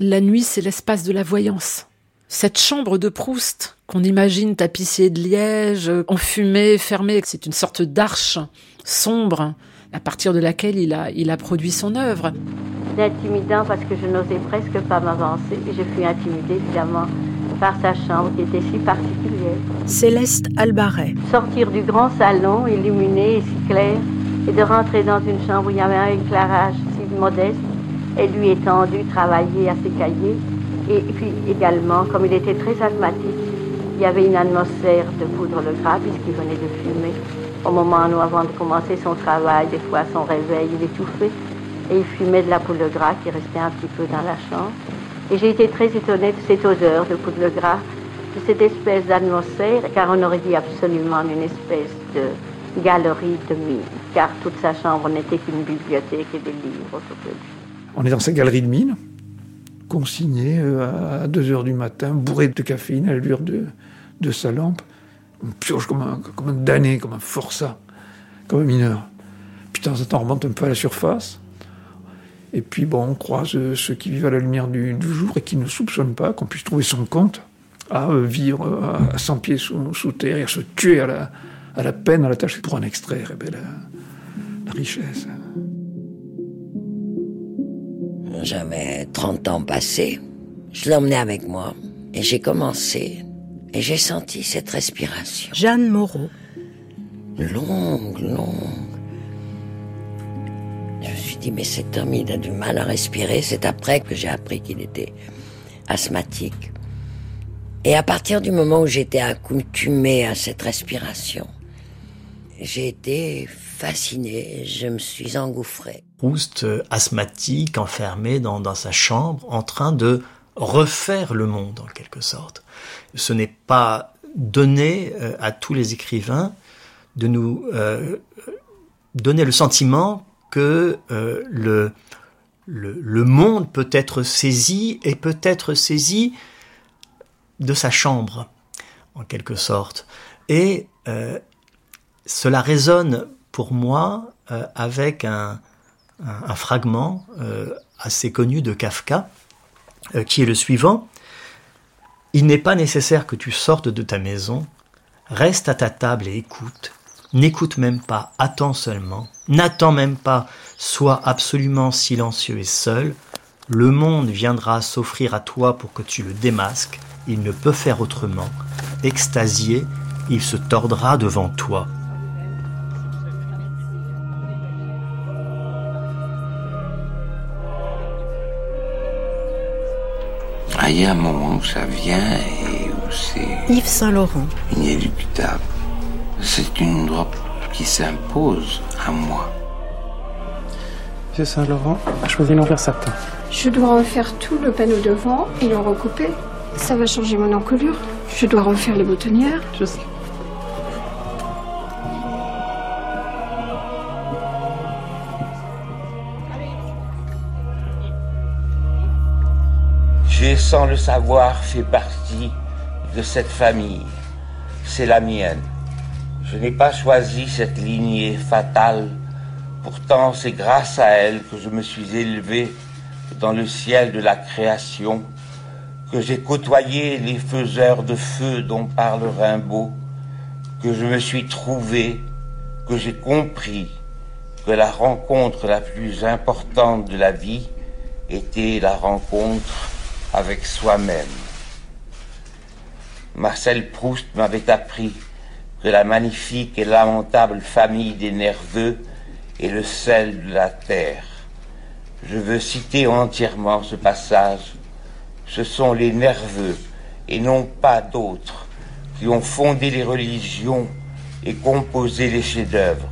La nuit, c'est l'espace de la voyance. Cette chambre de Proust qu'on imagine tapissée de liège, enfumée, fermée, c'est une sorte d'arche sombre à partir de laquelle il a, il a produit son œuvre. C'est intimidant parce que je n'osais presque pas m'avancer et je fus intimidée évidemment par sa chambre qui était si particulière. Céleste Albaret. Sortir du grand salon illuminé et si clair et de rentrer dans une chambre où il y avait un éclairage si modeste et lui étendu travailler à ses cahiers et puis également comme il était très asthmatique Il y avait une atmosphère de poudre le gras puisqu'il venait de fumer. Au moment où, avant de commencer son travail, des fois son réveil, il étouffait et il fumait de la poudre gras qui restait un petit peu dans la chambre. Et j'ai été très étonnée de cette odeur de poudre gras, de cette espèce d'atmosphère, car on aurait dit absolument une espèce de galerie de mine, car toute sa chambre n'était qu'une bibliothèque et des livres autour de lui. On est dans sa galerie de mine, consigné euh, à 2 heures du matin, bourré de caféine à la lueur de, sa lampe. On pioche comme un, comme un damné, comme un forçat, comme un mineur. Puis de temps en temps, on remonte un peu à la surface. Et puis, bon, on croise euh, ceux qui vivent à la lumière du, jour et qui ne soupçonnent pas qu'on puisse trouver son compte à euh, vivre euh, à 100 pieds sous, sous, terre et à se tuer à la, à la peine, à la tâche pour en extraire eh bien, la, la richesse. J'avais 30 ans passés. Je l'emmenais avec moi et j'ai commencé et j'ai senti cette respiration. Jeanne Moreau. Longue, longue. Je me suis dit, mais cet homme, il a du mal à respirer. C'est après que j'ai appris qu'il était asthmatique. Et à partir du moment où j'étais accoutumée à cette respiration, j'ai été fascinée, je me suis engouffrée. Proust, euh, asthmatique, enfermé dans, sa chambre, en train de refaire le monde en quelque sorte. Ce n'est pas donné euh, à tous les écrivains de nous euh, donner le sentiment que le, monde peut être saisi et peut être saisi de sa chambre, en quelque sorte. Et cela résonne pour moi euh, avec un, fragment assez connu de Kafka, qui est le suivant. Il n'est pas nécessaire que tu sortes de ta maison, reste à ta table et écoute, N'écoute même pas, attends seulement, n'attends même pas, sois absolument silencieux et seul. Le monde viendra s'offrir à toi pour que tu le démasques, il ne peut faire autrement. Extasié, il se tordra devant toi. Ah, il y a un moment où ça vient et où c'est? Yves Saint-Laurent. inéluctable. C'est une drop qui s'impose à moi. Monsieur Saint-Laurent a choisi l'envers sapin. Je dois refaire tout le panneau devant et le recouper. Ça va changer mon encolure. Je dois refaire les boutonnières. Je sais. J'ai sans le savoir fait partie de cette famille. C'est la mienne. Je n'ai pas choisi cette lignée fatale. Pourtant, c'est grâce à elle que je me suis élevé dans le ciel de la création, que j'ai côtoyé les faiseurs de feu dont parle Rimbaud, que je me suis trouvé, que j'ai compris que la rencontre la plus importante de la vie était la rencontre avec soi-même. Marcel Proust m'avait appris que la magnifique et lamentable famille des nerveux est le sel de la terre. Je veux citer entièrement ce passage. Ce sont les nerveux, et non pas d'autres, qui ont fondé les religions et composé les chefs-d'œuvre.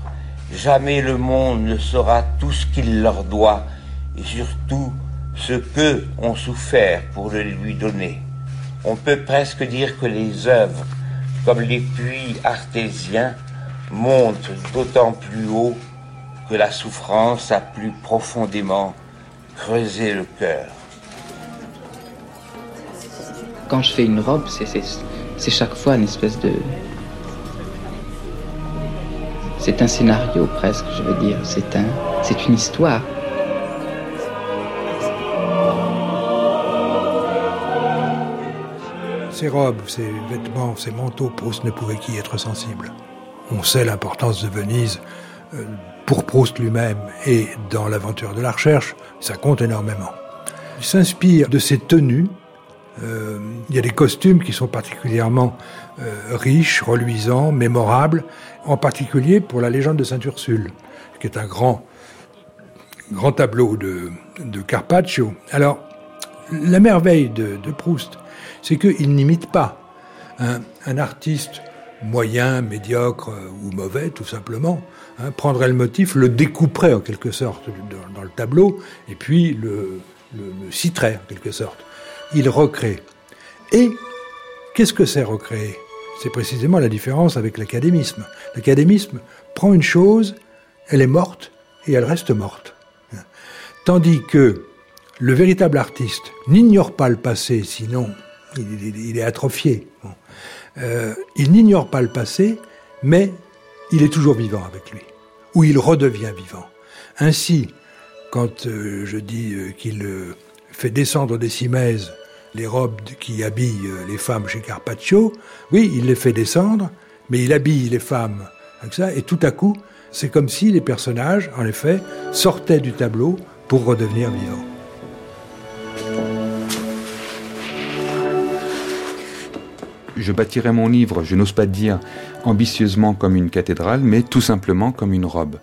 Jamais le monde ne saura tout ce qu'il leur doit, et surtout ce qu'eux ont souffert pour le lui donner. On peut presque dire que les œuvres comme les puits artésiens, montent d'autant plus haut que la souffrance a plus profondément creusé le cœur. Quand je fais une robe, c'est chaque fois une espèce de... C'est un scénario presque, je veux dire. C'est un, c'est une histoire. Ces robes, ces vêtements, ces manteaux, Proust ne pouvait qu'y être sensible. On sait l'importance de Venise euh, pour Proust lui-même et dans l'aventure de la recherche, ça compte énormément. Il s'inspire de ses tenues. Euh, il y a des costumes qui sont particulièrement euh, riches, reluisants, mémorables, en particulier pour la légende de Sainte-Ursule, qui est un grand, grand tableau de, Carpaccio. Alors, la merveille de Proust, c'est qu'il n'imite pas Un, artiste moyen, médiocre euh, ou mauvais, tout simplement, hein, prendrait le motif, le découperait en quelque sorte dans, le tableau, et puis le, le, citerait en quelque sorte. Il recrée. Et qu'est-ce que c'est recréer? C'est précisément la différence avec l'académisme. L'académisme prend une chose, elle est morte, et elle reste morte. Tandis que le véritable artiste n'ignore pas le passé, sinon il, est atrophié. Euh, il n'ignore pas le passé, mais il est toujours vivant avec lui, ou il redevient vivant. Ainsi, quand euh, je dis euh, qu'il fait descendre des cimaises les robes qui habillent les femmes chez Carpaccio, oui, il les fait descendre, mais il habille les femmes avec ça, et tout à coup, c'est comme si les personnages, en effet, sortaient du tableau pour redevenir vivants. Je bâtirai mon livre, je n'ose pas dire ambitieusement comme une cathédrale, mais tout simplement comme une robe.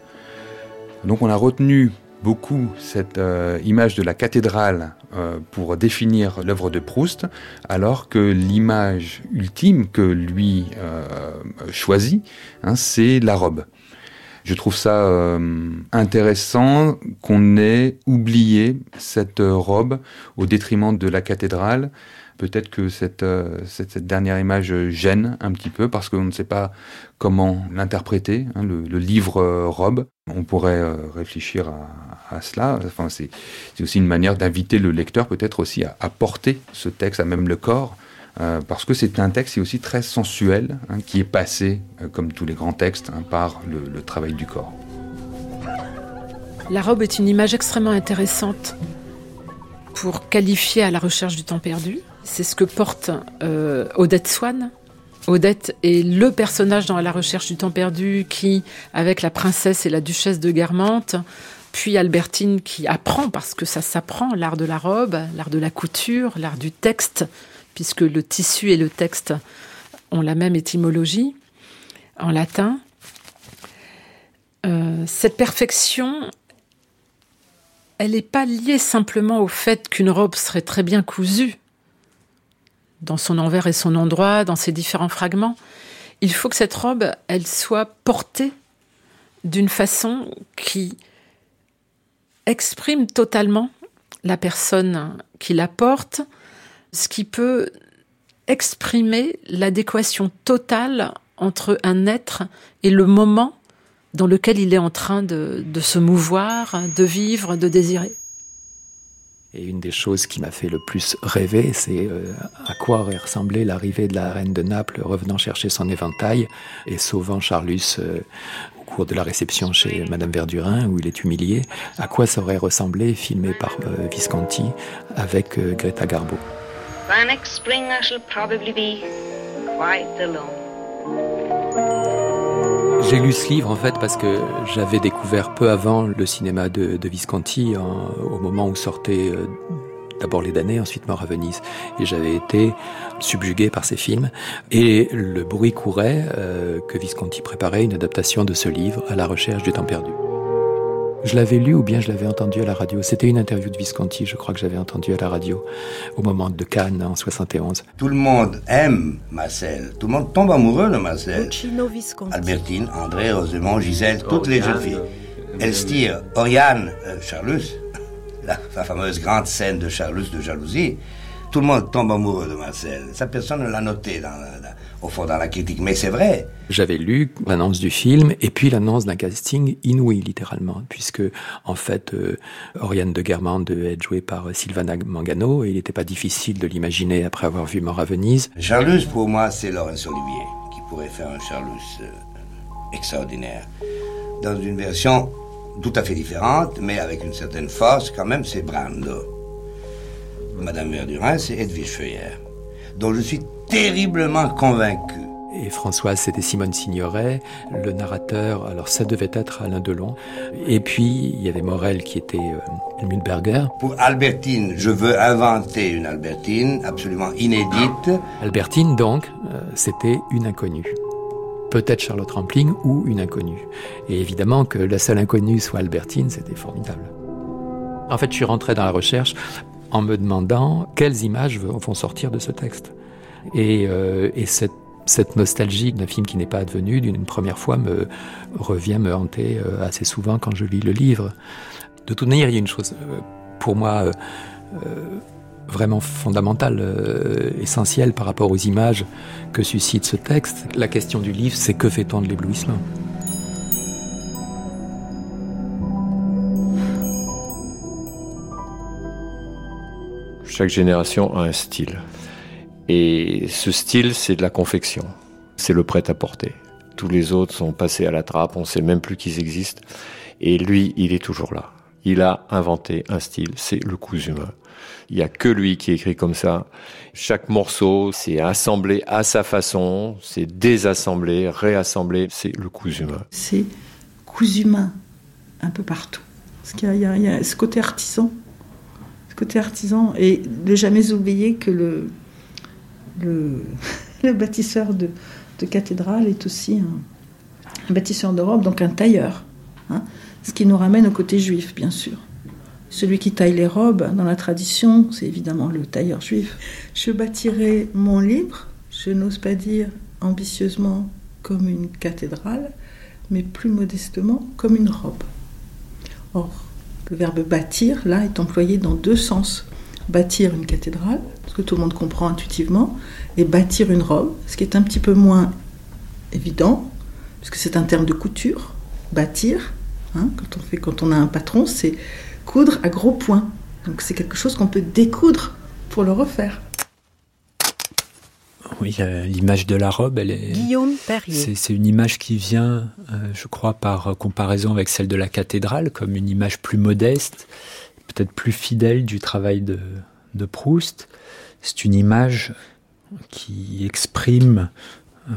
Donc on a retenu beaucoup cette euh, image de la cathédrale euh, pour définir l'œuvre de Proust, alors que l'image ultime que lui euh, choisit, hein, c'est la robe. Je trouve ça intéressant qu'on ait oublié cette robe au détriment de la cathédrale. Peut-être que cette, euh, cette, cette, dernière image gêne un petit peu parce qu'on ne sait pas comment l'interpréter, hein, le, livre euh, robe. On pourrait euh, réfléchir à, cela. Enfin, c'est aussi une manière d'inviter le lecteur peut-être aussi à, porter ce texte à même le corps. Euh, parce que c'est un texte qui est aussi très sensuel, hein, qui est passé, euh, comme tous les grands textes, hein, par le travail du corps. La robe est une image extrêmement intéressante pour qualifier à la recherche du temps perdu. C'est ce que porte euh, Odette Swann. Odette est le personnage dans La recherche du temps perdu qui, avec la princesse et la duchesse de Guermantes, puis Albertine qui apprend, parce que ça s'apprend, l'art de la robe, l'art de la couture, l'art du texte, puisque le tissu et le texte ont la même étymologie en latin. Euh, cette perfection, elle n'est pas liée simplement au fait qu'une robe serait très bien cousue dans son envers et son endroit, dans ses différents fragments. Il faut que cette robe, elle soit portée d'une façon qui exprime totalement la personne qui la porte, ce qui peut exprimer l'adéquation totale entre un être et le moment dans lequel il est en train de, de se mouvoir, de vivre, de désirer. Et une des choses qui m'a fait le plus rêver, c'est euh, à quoi aurait ressemblé l'arrivée de la reine de Naples revenant chercher son éventail et sauvant Charlus euh, au cours de la réception chez Madame Verdurin où il est humilié. À quoi ça aurait ressemblé filmé par euh, Visconti avec Greta Garbo? By next spring I shall probably be quite alone. J'ai lu ce livre en fait parce que j'avais découvert peu avant le cinéma de, de Visconti en, au moment où sortait euh, d'abord Les damnés, ensuite Mort à Venise. Et j'avais été subjugué par ces films. Et le bruit courait euh, que Visconti préparait une adaptation de ce livre à la recherche du temps perdu. Je l'avais lu ou bien je l'avais entendu à la radio. C'était une interview de Visconti, je crois que j'avais entendu à la radio au moment de Cannes en 71. Tout le monde aime Marcel. Tout le monde tombe amoureux de Marcel. Albertine, André, Rosemont, Gisèle, toutes les jeunes filles. Elstir, Oriane, euh, Charlus, la, <laughs> la, fameuse grande scène de Charlus de jalousie. Tout le monde tombe amoureux de Marcel. Ça, personne ne l'a noté dans, dans, au fond dans la critique, mais c'est vrai. J'avais lu l'annonce du film et puis l'annonce d'un casting inouï littéralement, puisque en fait euh, Oriane de Guermantes devait être jouée par Sylvana Mangano et il n'était pas difficile de l'imaginer après avoir vu Mort à Venise. Charlus pour moi c'est Laurence Olivier qui pourrait faire un Charlus euh, extraordinaire dans une version tout à fait différente, mais avec une certaine force quand même, c'est Brando. Madame Verdurin, c'est Edwige Feuillère, dont je suis terriblement convaincu. Et Françoise, c'était Simone Signoret. Le narrateur, alors ça devait être Alain Delon. Et puis, il y avait Morel qui était euh, Mühlberger. Pour Albertine, je veux inventer une Albertine absolument inédite. Albertine, donc, euh, c'était une inconnue. Peut-être Charlotte Rampling ou une inconnue. Et évidemment que la seule inconnue soit Albertine, c'était formidable. En fait, je suis rentré dans la recherche en me demandant quelles images vont sortir de ce texte. Et, et cette nostalgie d'un film qui n'est pas advenu d'une première fois me revient me hanter assez souvent quand je lis le livre. De toute manière, il y a une chose pour moi vraiment fondamentale, essentielle par rapport aux images que suscite ce texte. La question du livre, c'est que fait-on de l'éblouissement? Chaque génération a un style. Et ce style, c'est de la confection. C'est le prêt-à-porter. Tous les autres sont passés à la trappe, on ne sait même plus qu'ils existent. Et lui, il est toujours là. Il a inventé un style, c'est le cousu humain. Il n'y a que lui qui écrit comme ça. Chaque morceau, c'est assemblé à sa façon, c'est désassemblé, réassemblé, c'est le cousu humain. C'est cousu humain un peu partout. Parce qu'il y, a ce côté artisan côté artisan et ne jamais oublier que le, <laughs> bâtisseur de, cathédrale est aussi un, bâtisseur de robes, donc un tailleur. Hein. ce qui nous ramène au côté juif, bien sûr. Celui qui taille les robes dans la tradition, c'est évidemment le tailleur juif. Je bâtirai mon livre, je n'ose pas dire ambitieusement comme une cathédrale, mais plus modestement comme une robe. Or, le verbe bâtir, là, est employé dans deux sens. Bâtir une cathédrale, ce que tout le monde comprend intuitivement, et bâtir une robe, ce qui est un petit peu moins évident, puisque c'est un terme de couture. Bâtir, hein, quand, on fait, quand on a un patron, c'est coudre à gros points. Donc c'est quelque chose qu'on peut découdre pour le refaire. Oui, l'image de la robe, elle est. Guillaume Perrier. C'est une image qui vient, euh, je crois, par comparaison avec celle de la cathédrale, comme une image plus modeste, peut-être plus fidèle du travail de, de Proust. C'est une image qui exprime euh,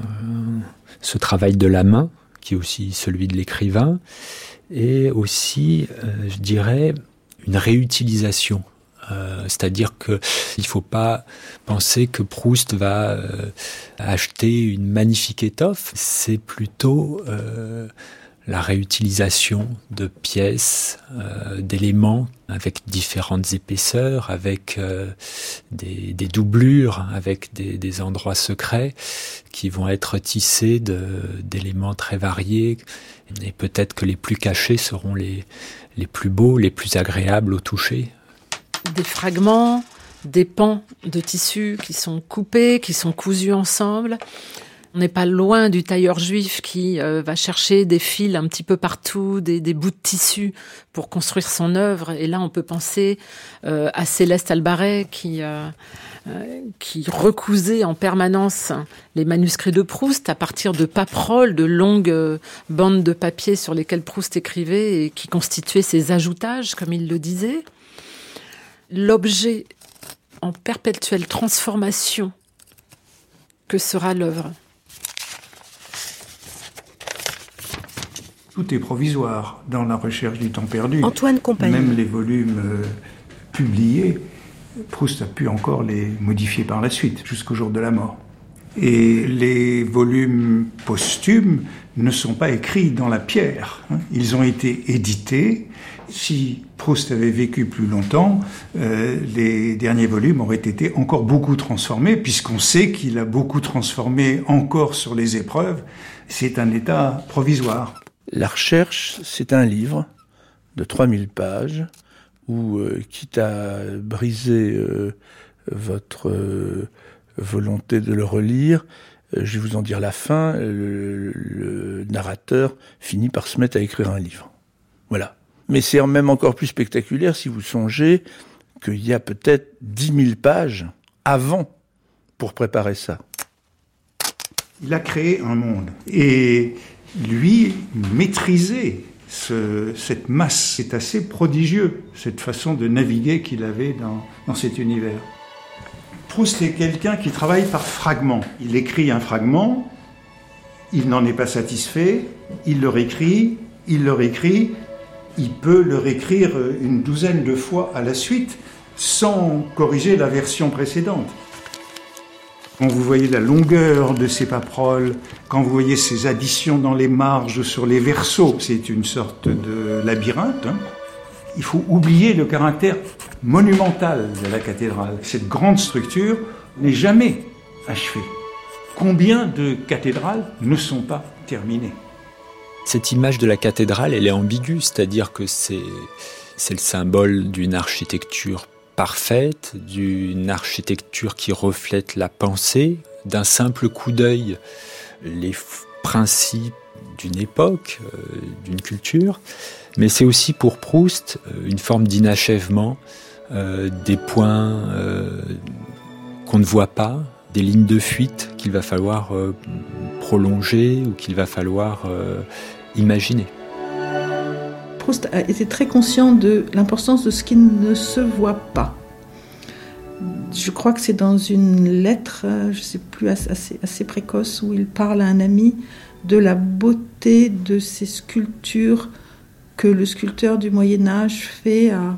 ce travail de la main, qui est aussi celui de l'écrivain, et aussi, euh, je dirais, une réutilisation euh, c'est-à-dire que il faut pas penser que Proust va euh, acheter une magnifique étoffe. C'est plutôt euh, la réutilisation de pièces, d'éléments avec différentes épaisseurs, avec des, doublures, avec des, endroits secrets qui vont être tissés d'éléments très variés. Et peut-être que les plus cachés seront les plus beaux, les plus agréables au toucher des fragments, des pans de tissu qui sont coupés, qui sont cousus ensemble. On n'est pas loin du tailleur juif qui euh, va chercher des fils un petit peu partout, des, bouts de tissu pour construire son œuvre. Et là, on peut penser euh, à Céleste Albaret qui, euh, qui recousait en permanence les manuscrits de Proust à partir de paperoles, de longues bandes de papier sur lesquelles Proust écrivait et qui constituaient ses ajoutages, comme il le disait l'objet en perpétuelle transformation que sera l'œuvre. Tout est provisoire dans la recherche du temps perdu. Antoine Compagnie. Même les volumes euh, publiés, Proust a pu encore les modifier par la suite, jusqu'au jour de la mort. Et les volumes posthumes ne sont pas écrits dans la pierre. Hein. Ils ont été édités si Proust avait vécu plus longtemps, euh, les derniers volumes auraient été encore beaucoup transformés, puisqu'on sait qu'il a beaucoup transformé encore sur les épreuves. C'est un état provisoire. La recherche, c'est un livre de 3000 pages où, euh, quitte à briser euh, votre volonté de le relire, je vais vous en dire la fin, le narrateur finit par se mettre à écrire un livre. Voilà. Mais c'est même encore plus spectaculaire si vous songez qu'il y a peut-être 10 000 pages avant pour préparer ça. Il a créé un monde. Et lui, maîtriser cette masse, c'est assez prodigieux, cette façon de naviguer qu'il avait dans, dans cet univers. Proust est quelqu'un qui travaille par fragments. Il écrit un fragment, il n'en est pas satisfait, il le réécrit, il le réécrit, il peut le réécrire une douzaine de fois à la suite sans corriger la version précédente. Quand vous voyez la longueur de ces paperoles, quand vous voyez ces additions dans les marges, sur les versos, c'est une sorte de labyrinthe. Hein. Il faut oublier le caractère monumental de la cathédrale. Cette grande structure n'est jamais achevées Combien de cathédrales ne sont pas terminées? Cette image de la cathédrale, elle est ambiguë, c'est-à-dire que c'est, c'est le symbole d'une architecture parfaite, d'une architecture qui reflète la pensée, d'un simple coup d'œil, les principes d'une époque, euh, d'une culture, mais c'est aussi pour Proust euh, une forme d'inachèvement, euh, des points qu'on ne voit pas, des lignes de fuite qu'il va falloir prolonger ou qu'il va falloir Proust a été très conscient de l'importance de ce qui ne se voit pas. Je crois que c'est dans une lettre, je ne sais plus, assez, assez précoce, où il parle à un ami de la beauté de ces sculptures que le sculpteur du Moyen Âge fait à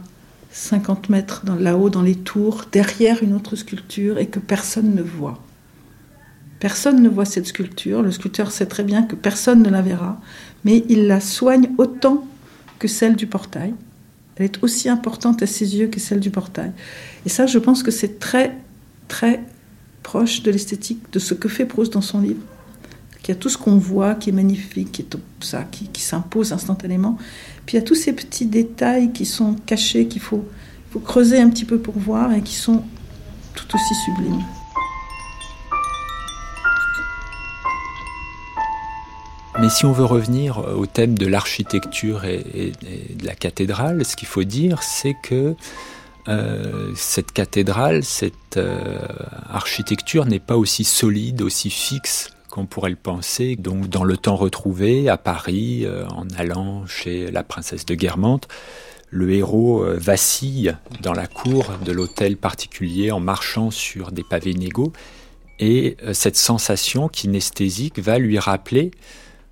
50 mètres là-haut dans les tours, derrière une autre sculpture, et que personne ne voit. Personne ne voit cette sculpture, le sculpteur sait très bien que personne ne la verra, mais il la soigne autant que celle du portail. Elle est aussi importante à ses yeux que celle du portail. Et ça, je pense que c'est très, très proche de l'esthétique, de ce que fait Proust dans son livre. Il y a tout ce qu'on voit qui est magnifique, qui est ça, qui, s'impose instantanément. Puis il y a tous ces petits détails qui sont cachés, qu'il faut creuser un petit peu pour voir et qui sont tout aussi sublimes. Mais si on veut revenir au thème de l'architecture et, de la cathédrale, ce qu'il faut dire, c'est que euh, cette cathédrale, cette euh, architecture n'est pas aussi solide, aussi fixe qu'on pourrait le penser. Donc dans le temps retrouvé, à Paris, euh, en allant chez la princesse de Guermantes, le héros euh, vacille dans la cour de l'hôtel particulier en marchant sur des pavés inégaux. Et euh, cette sensation kinesthésique va lui rappeler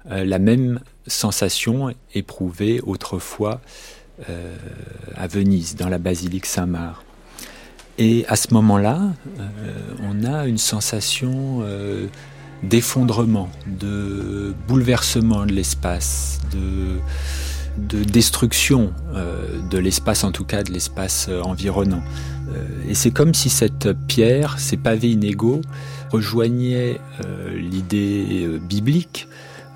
la même sensation éprouvée autrefois à Venise, dans la basilique Saint-Marc. Et à ce moment-là, on a une sensation d'effondrement, de bouleversement de l'espace, de, de destruction euh, de l'espace, en tout cas de l'espace euh, environnant. Euh, et c'est comme si cette pierre, ces pavés inégaux, rejoignaient l'idée biblique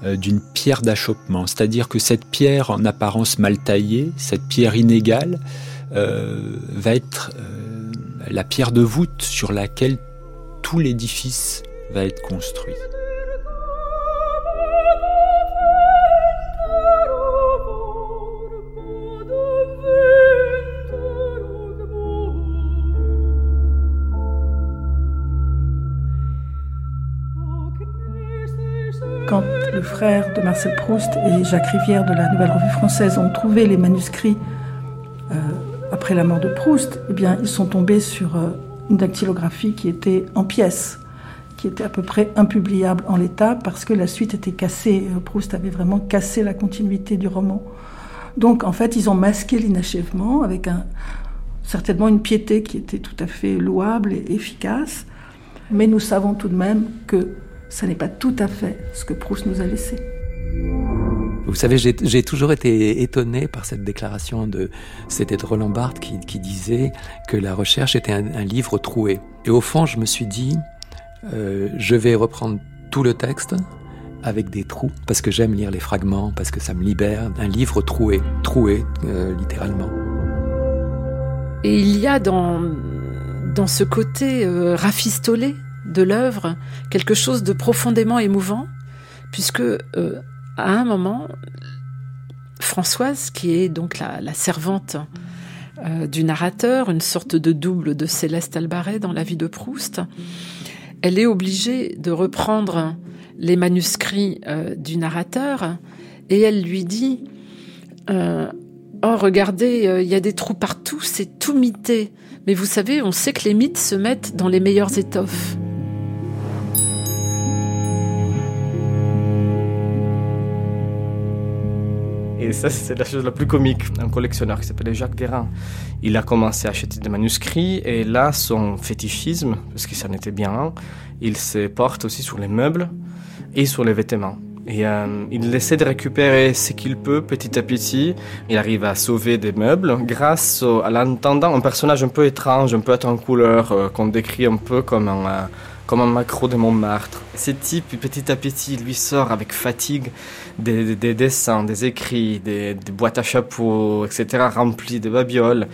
d'une pierre d'achoppement. C'est-à-dire que cette pierre en apparence mal taillée, cette pierre inégale, va être la pierre de voûte sur laquelle tout l'édifice va être construit. Quand le frère de Marcel Proust et Jacques Rivière de la Nouvelle Revue Française ont trouvé les manuscrits euh, après la mort de Proust, eh ils sont tombés sur euh, une dactylographie qui était en pièces qui était à peu près impubliable en l'état parce que la suite était cassée. Euh, Proust avait vraiment cassé la continuité du roman. Donc en fait, ils ont masqué l'inachèvement avec certainement une piété qui était tout à fait louable et efficace. Mais nous savons tout de même que ça n'est pas tout à fait ce que Proust nous a laissé. Vous savez, j'ai toujours été étonné par cette déclaration de, c'était de Roland Barthes qui, disait que la recherche était un livre troué. Et au fond, je me suis dit, euh, je vais reprendre tout le texte avec des trous, parce que j'aime lire les fragments, parce que ça me libère. Un livre troué, troué euh, littéralement. Et il y a dans, dans ce côté euh, rafistolé de l'œuvre quelque chose de profondément émouvant, puisque à un moment, Françoise, qui est donc la, servante du narrateur, une sorte de double de Céleste Albaret dans la vie de Proust, elle est obligée de reprendre les manuscrits euh, du narrateur et elle lui dit euh, Oh, regardez, euh, il y a des trous partout, c'est tout mité. Mais vous savez, on sait que les mythes se mettent dans les meilleures étoffes. Et ça, c'est la chose la plus comique. Un collectionneur qui s'appelait Jacques Guérin. Il a commencé à acheter des manuscrits et là, son fétichisme, parce que ça en était bien un, il se porte aussi sur les meubles et sur les vêtements. Et euh, il essaie de récupérer ce qu'il peut petit à petit. Il arrive à sauver des meubles grâce à l'intendant, un personnage un peu étrange, un peu en couleur, euh, qu'on décrit un peu comme un, comme un macro de Montmartre. Ce type, petit à petit, lui sort avec fatigue des, dessins, des écrits, des, boîtes à chapeaux, etc., remplies de babioles.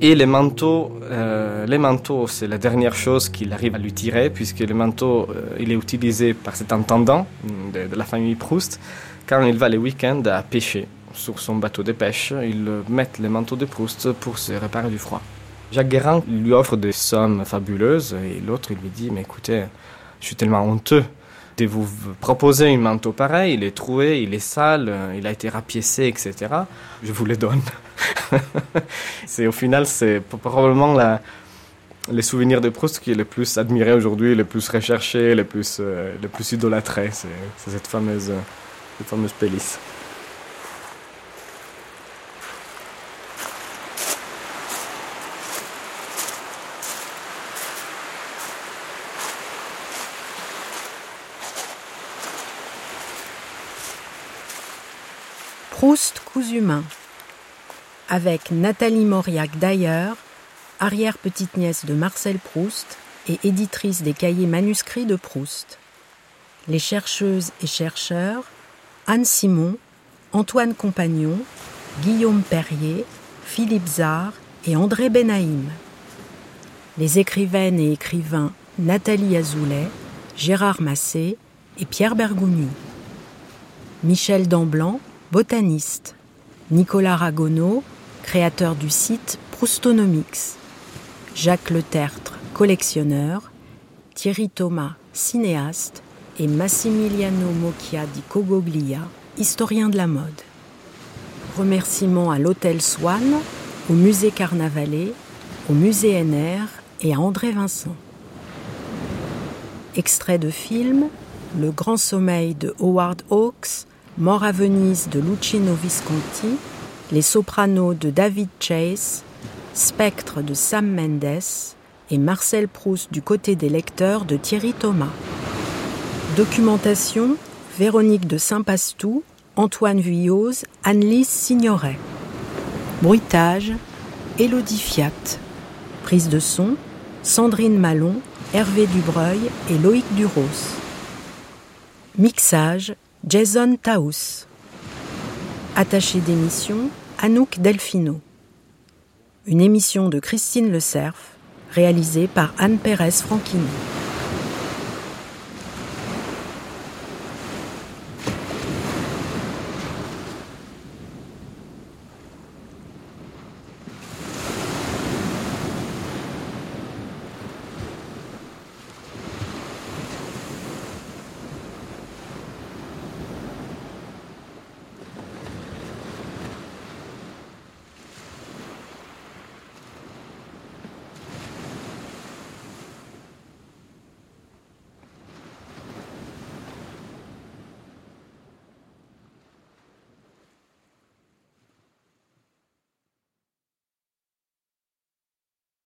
Et les manteaux, euh, les manteaux, c'est la dernière chose qu'il arrive à lui tirer, puisque le manteau, euh, il est utilisé par cet intendant de, de la famille Proust quand il va les week-ends à pêcher sur son bateau de pêche. Il met les manteaux de Proust pour se réparer du froid. Jacques Guérin lui offre des sommes fabuleuses et l'autre lui dit Mais écoutez, je suis tellement honteux de vous proposer un manteau pareil, il est troué, il est sale, il a été rapiécé, etc. Je vous le donne. <laughs> c'est au final, c'est probablement la, les souvenirs de Proust qui est le plus admiré aujourd'hui, le plus recherché, le plus, euh, le plus idolâtré. C'est cette fameuse, cette fameuse pélice. Proust cousu humain avec Nathalie Mauriac d'ailleurs, arrière-petite-nièce de Marcel Proust et éditrice des cahiers manuscrits de Proust. Les chercheuses et chercheurs Anne Simon, Antoine Compagnon, Guillaume Perrier, Philippe Zard et André Benaïm. Les écrivaines et écrivains Nathalie Azoulay, Gérard Massé et Pierre Bergogneau. Michel Damblanc, botaniste, Nicolas Ragonneau, créateur du site Proustonomics, Jacques Letertre, collectionneur, Thierry Thomas, cinéaste, et Massimiliano Mocchia di Cogoglia, historien de la mode. Remerciements à l'Hôtel Swan, au Musée Carnavalet, au Musée NR et à André Vincent. Extrait de film Le Grand Sommeil de Howard Hawks, Mort à Venise de Luciano Visconti, Les Sopranos de David Chase, Spectre de Sam Mendes et Marcel Proust du côté des lecteurs de Thierry Thomas. Documentation Véronique de Saint-Pastou, Antoine Vuillose, Annelise Signoret. Bruitage Élodie Fiat. Prise de son Sandrine Malon, Hervé Dubreuil et Loïc Duros. Mixage Jason Taus. Attaché d'émission, Anouk Delfino. Une émission de Christine Le Cerf, réalisée par Anne Pérez Franchini.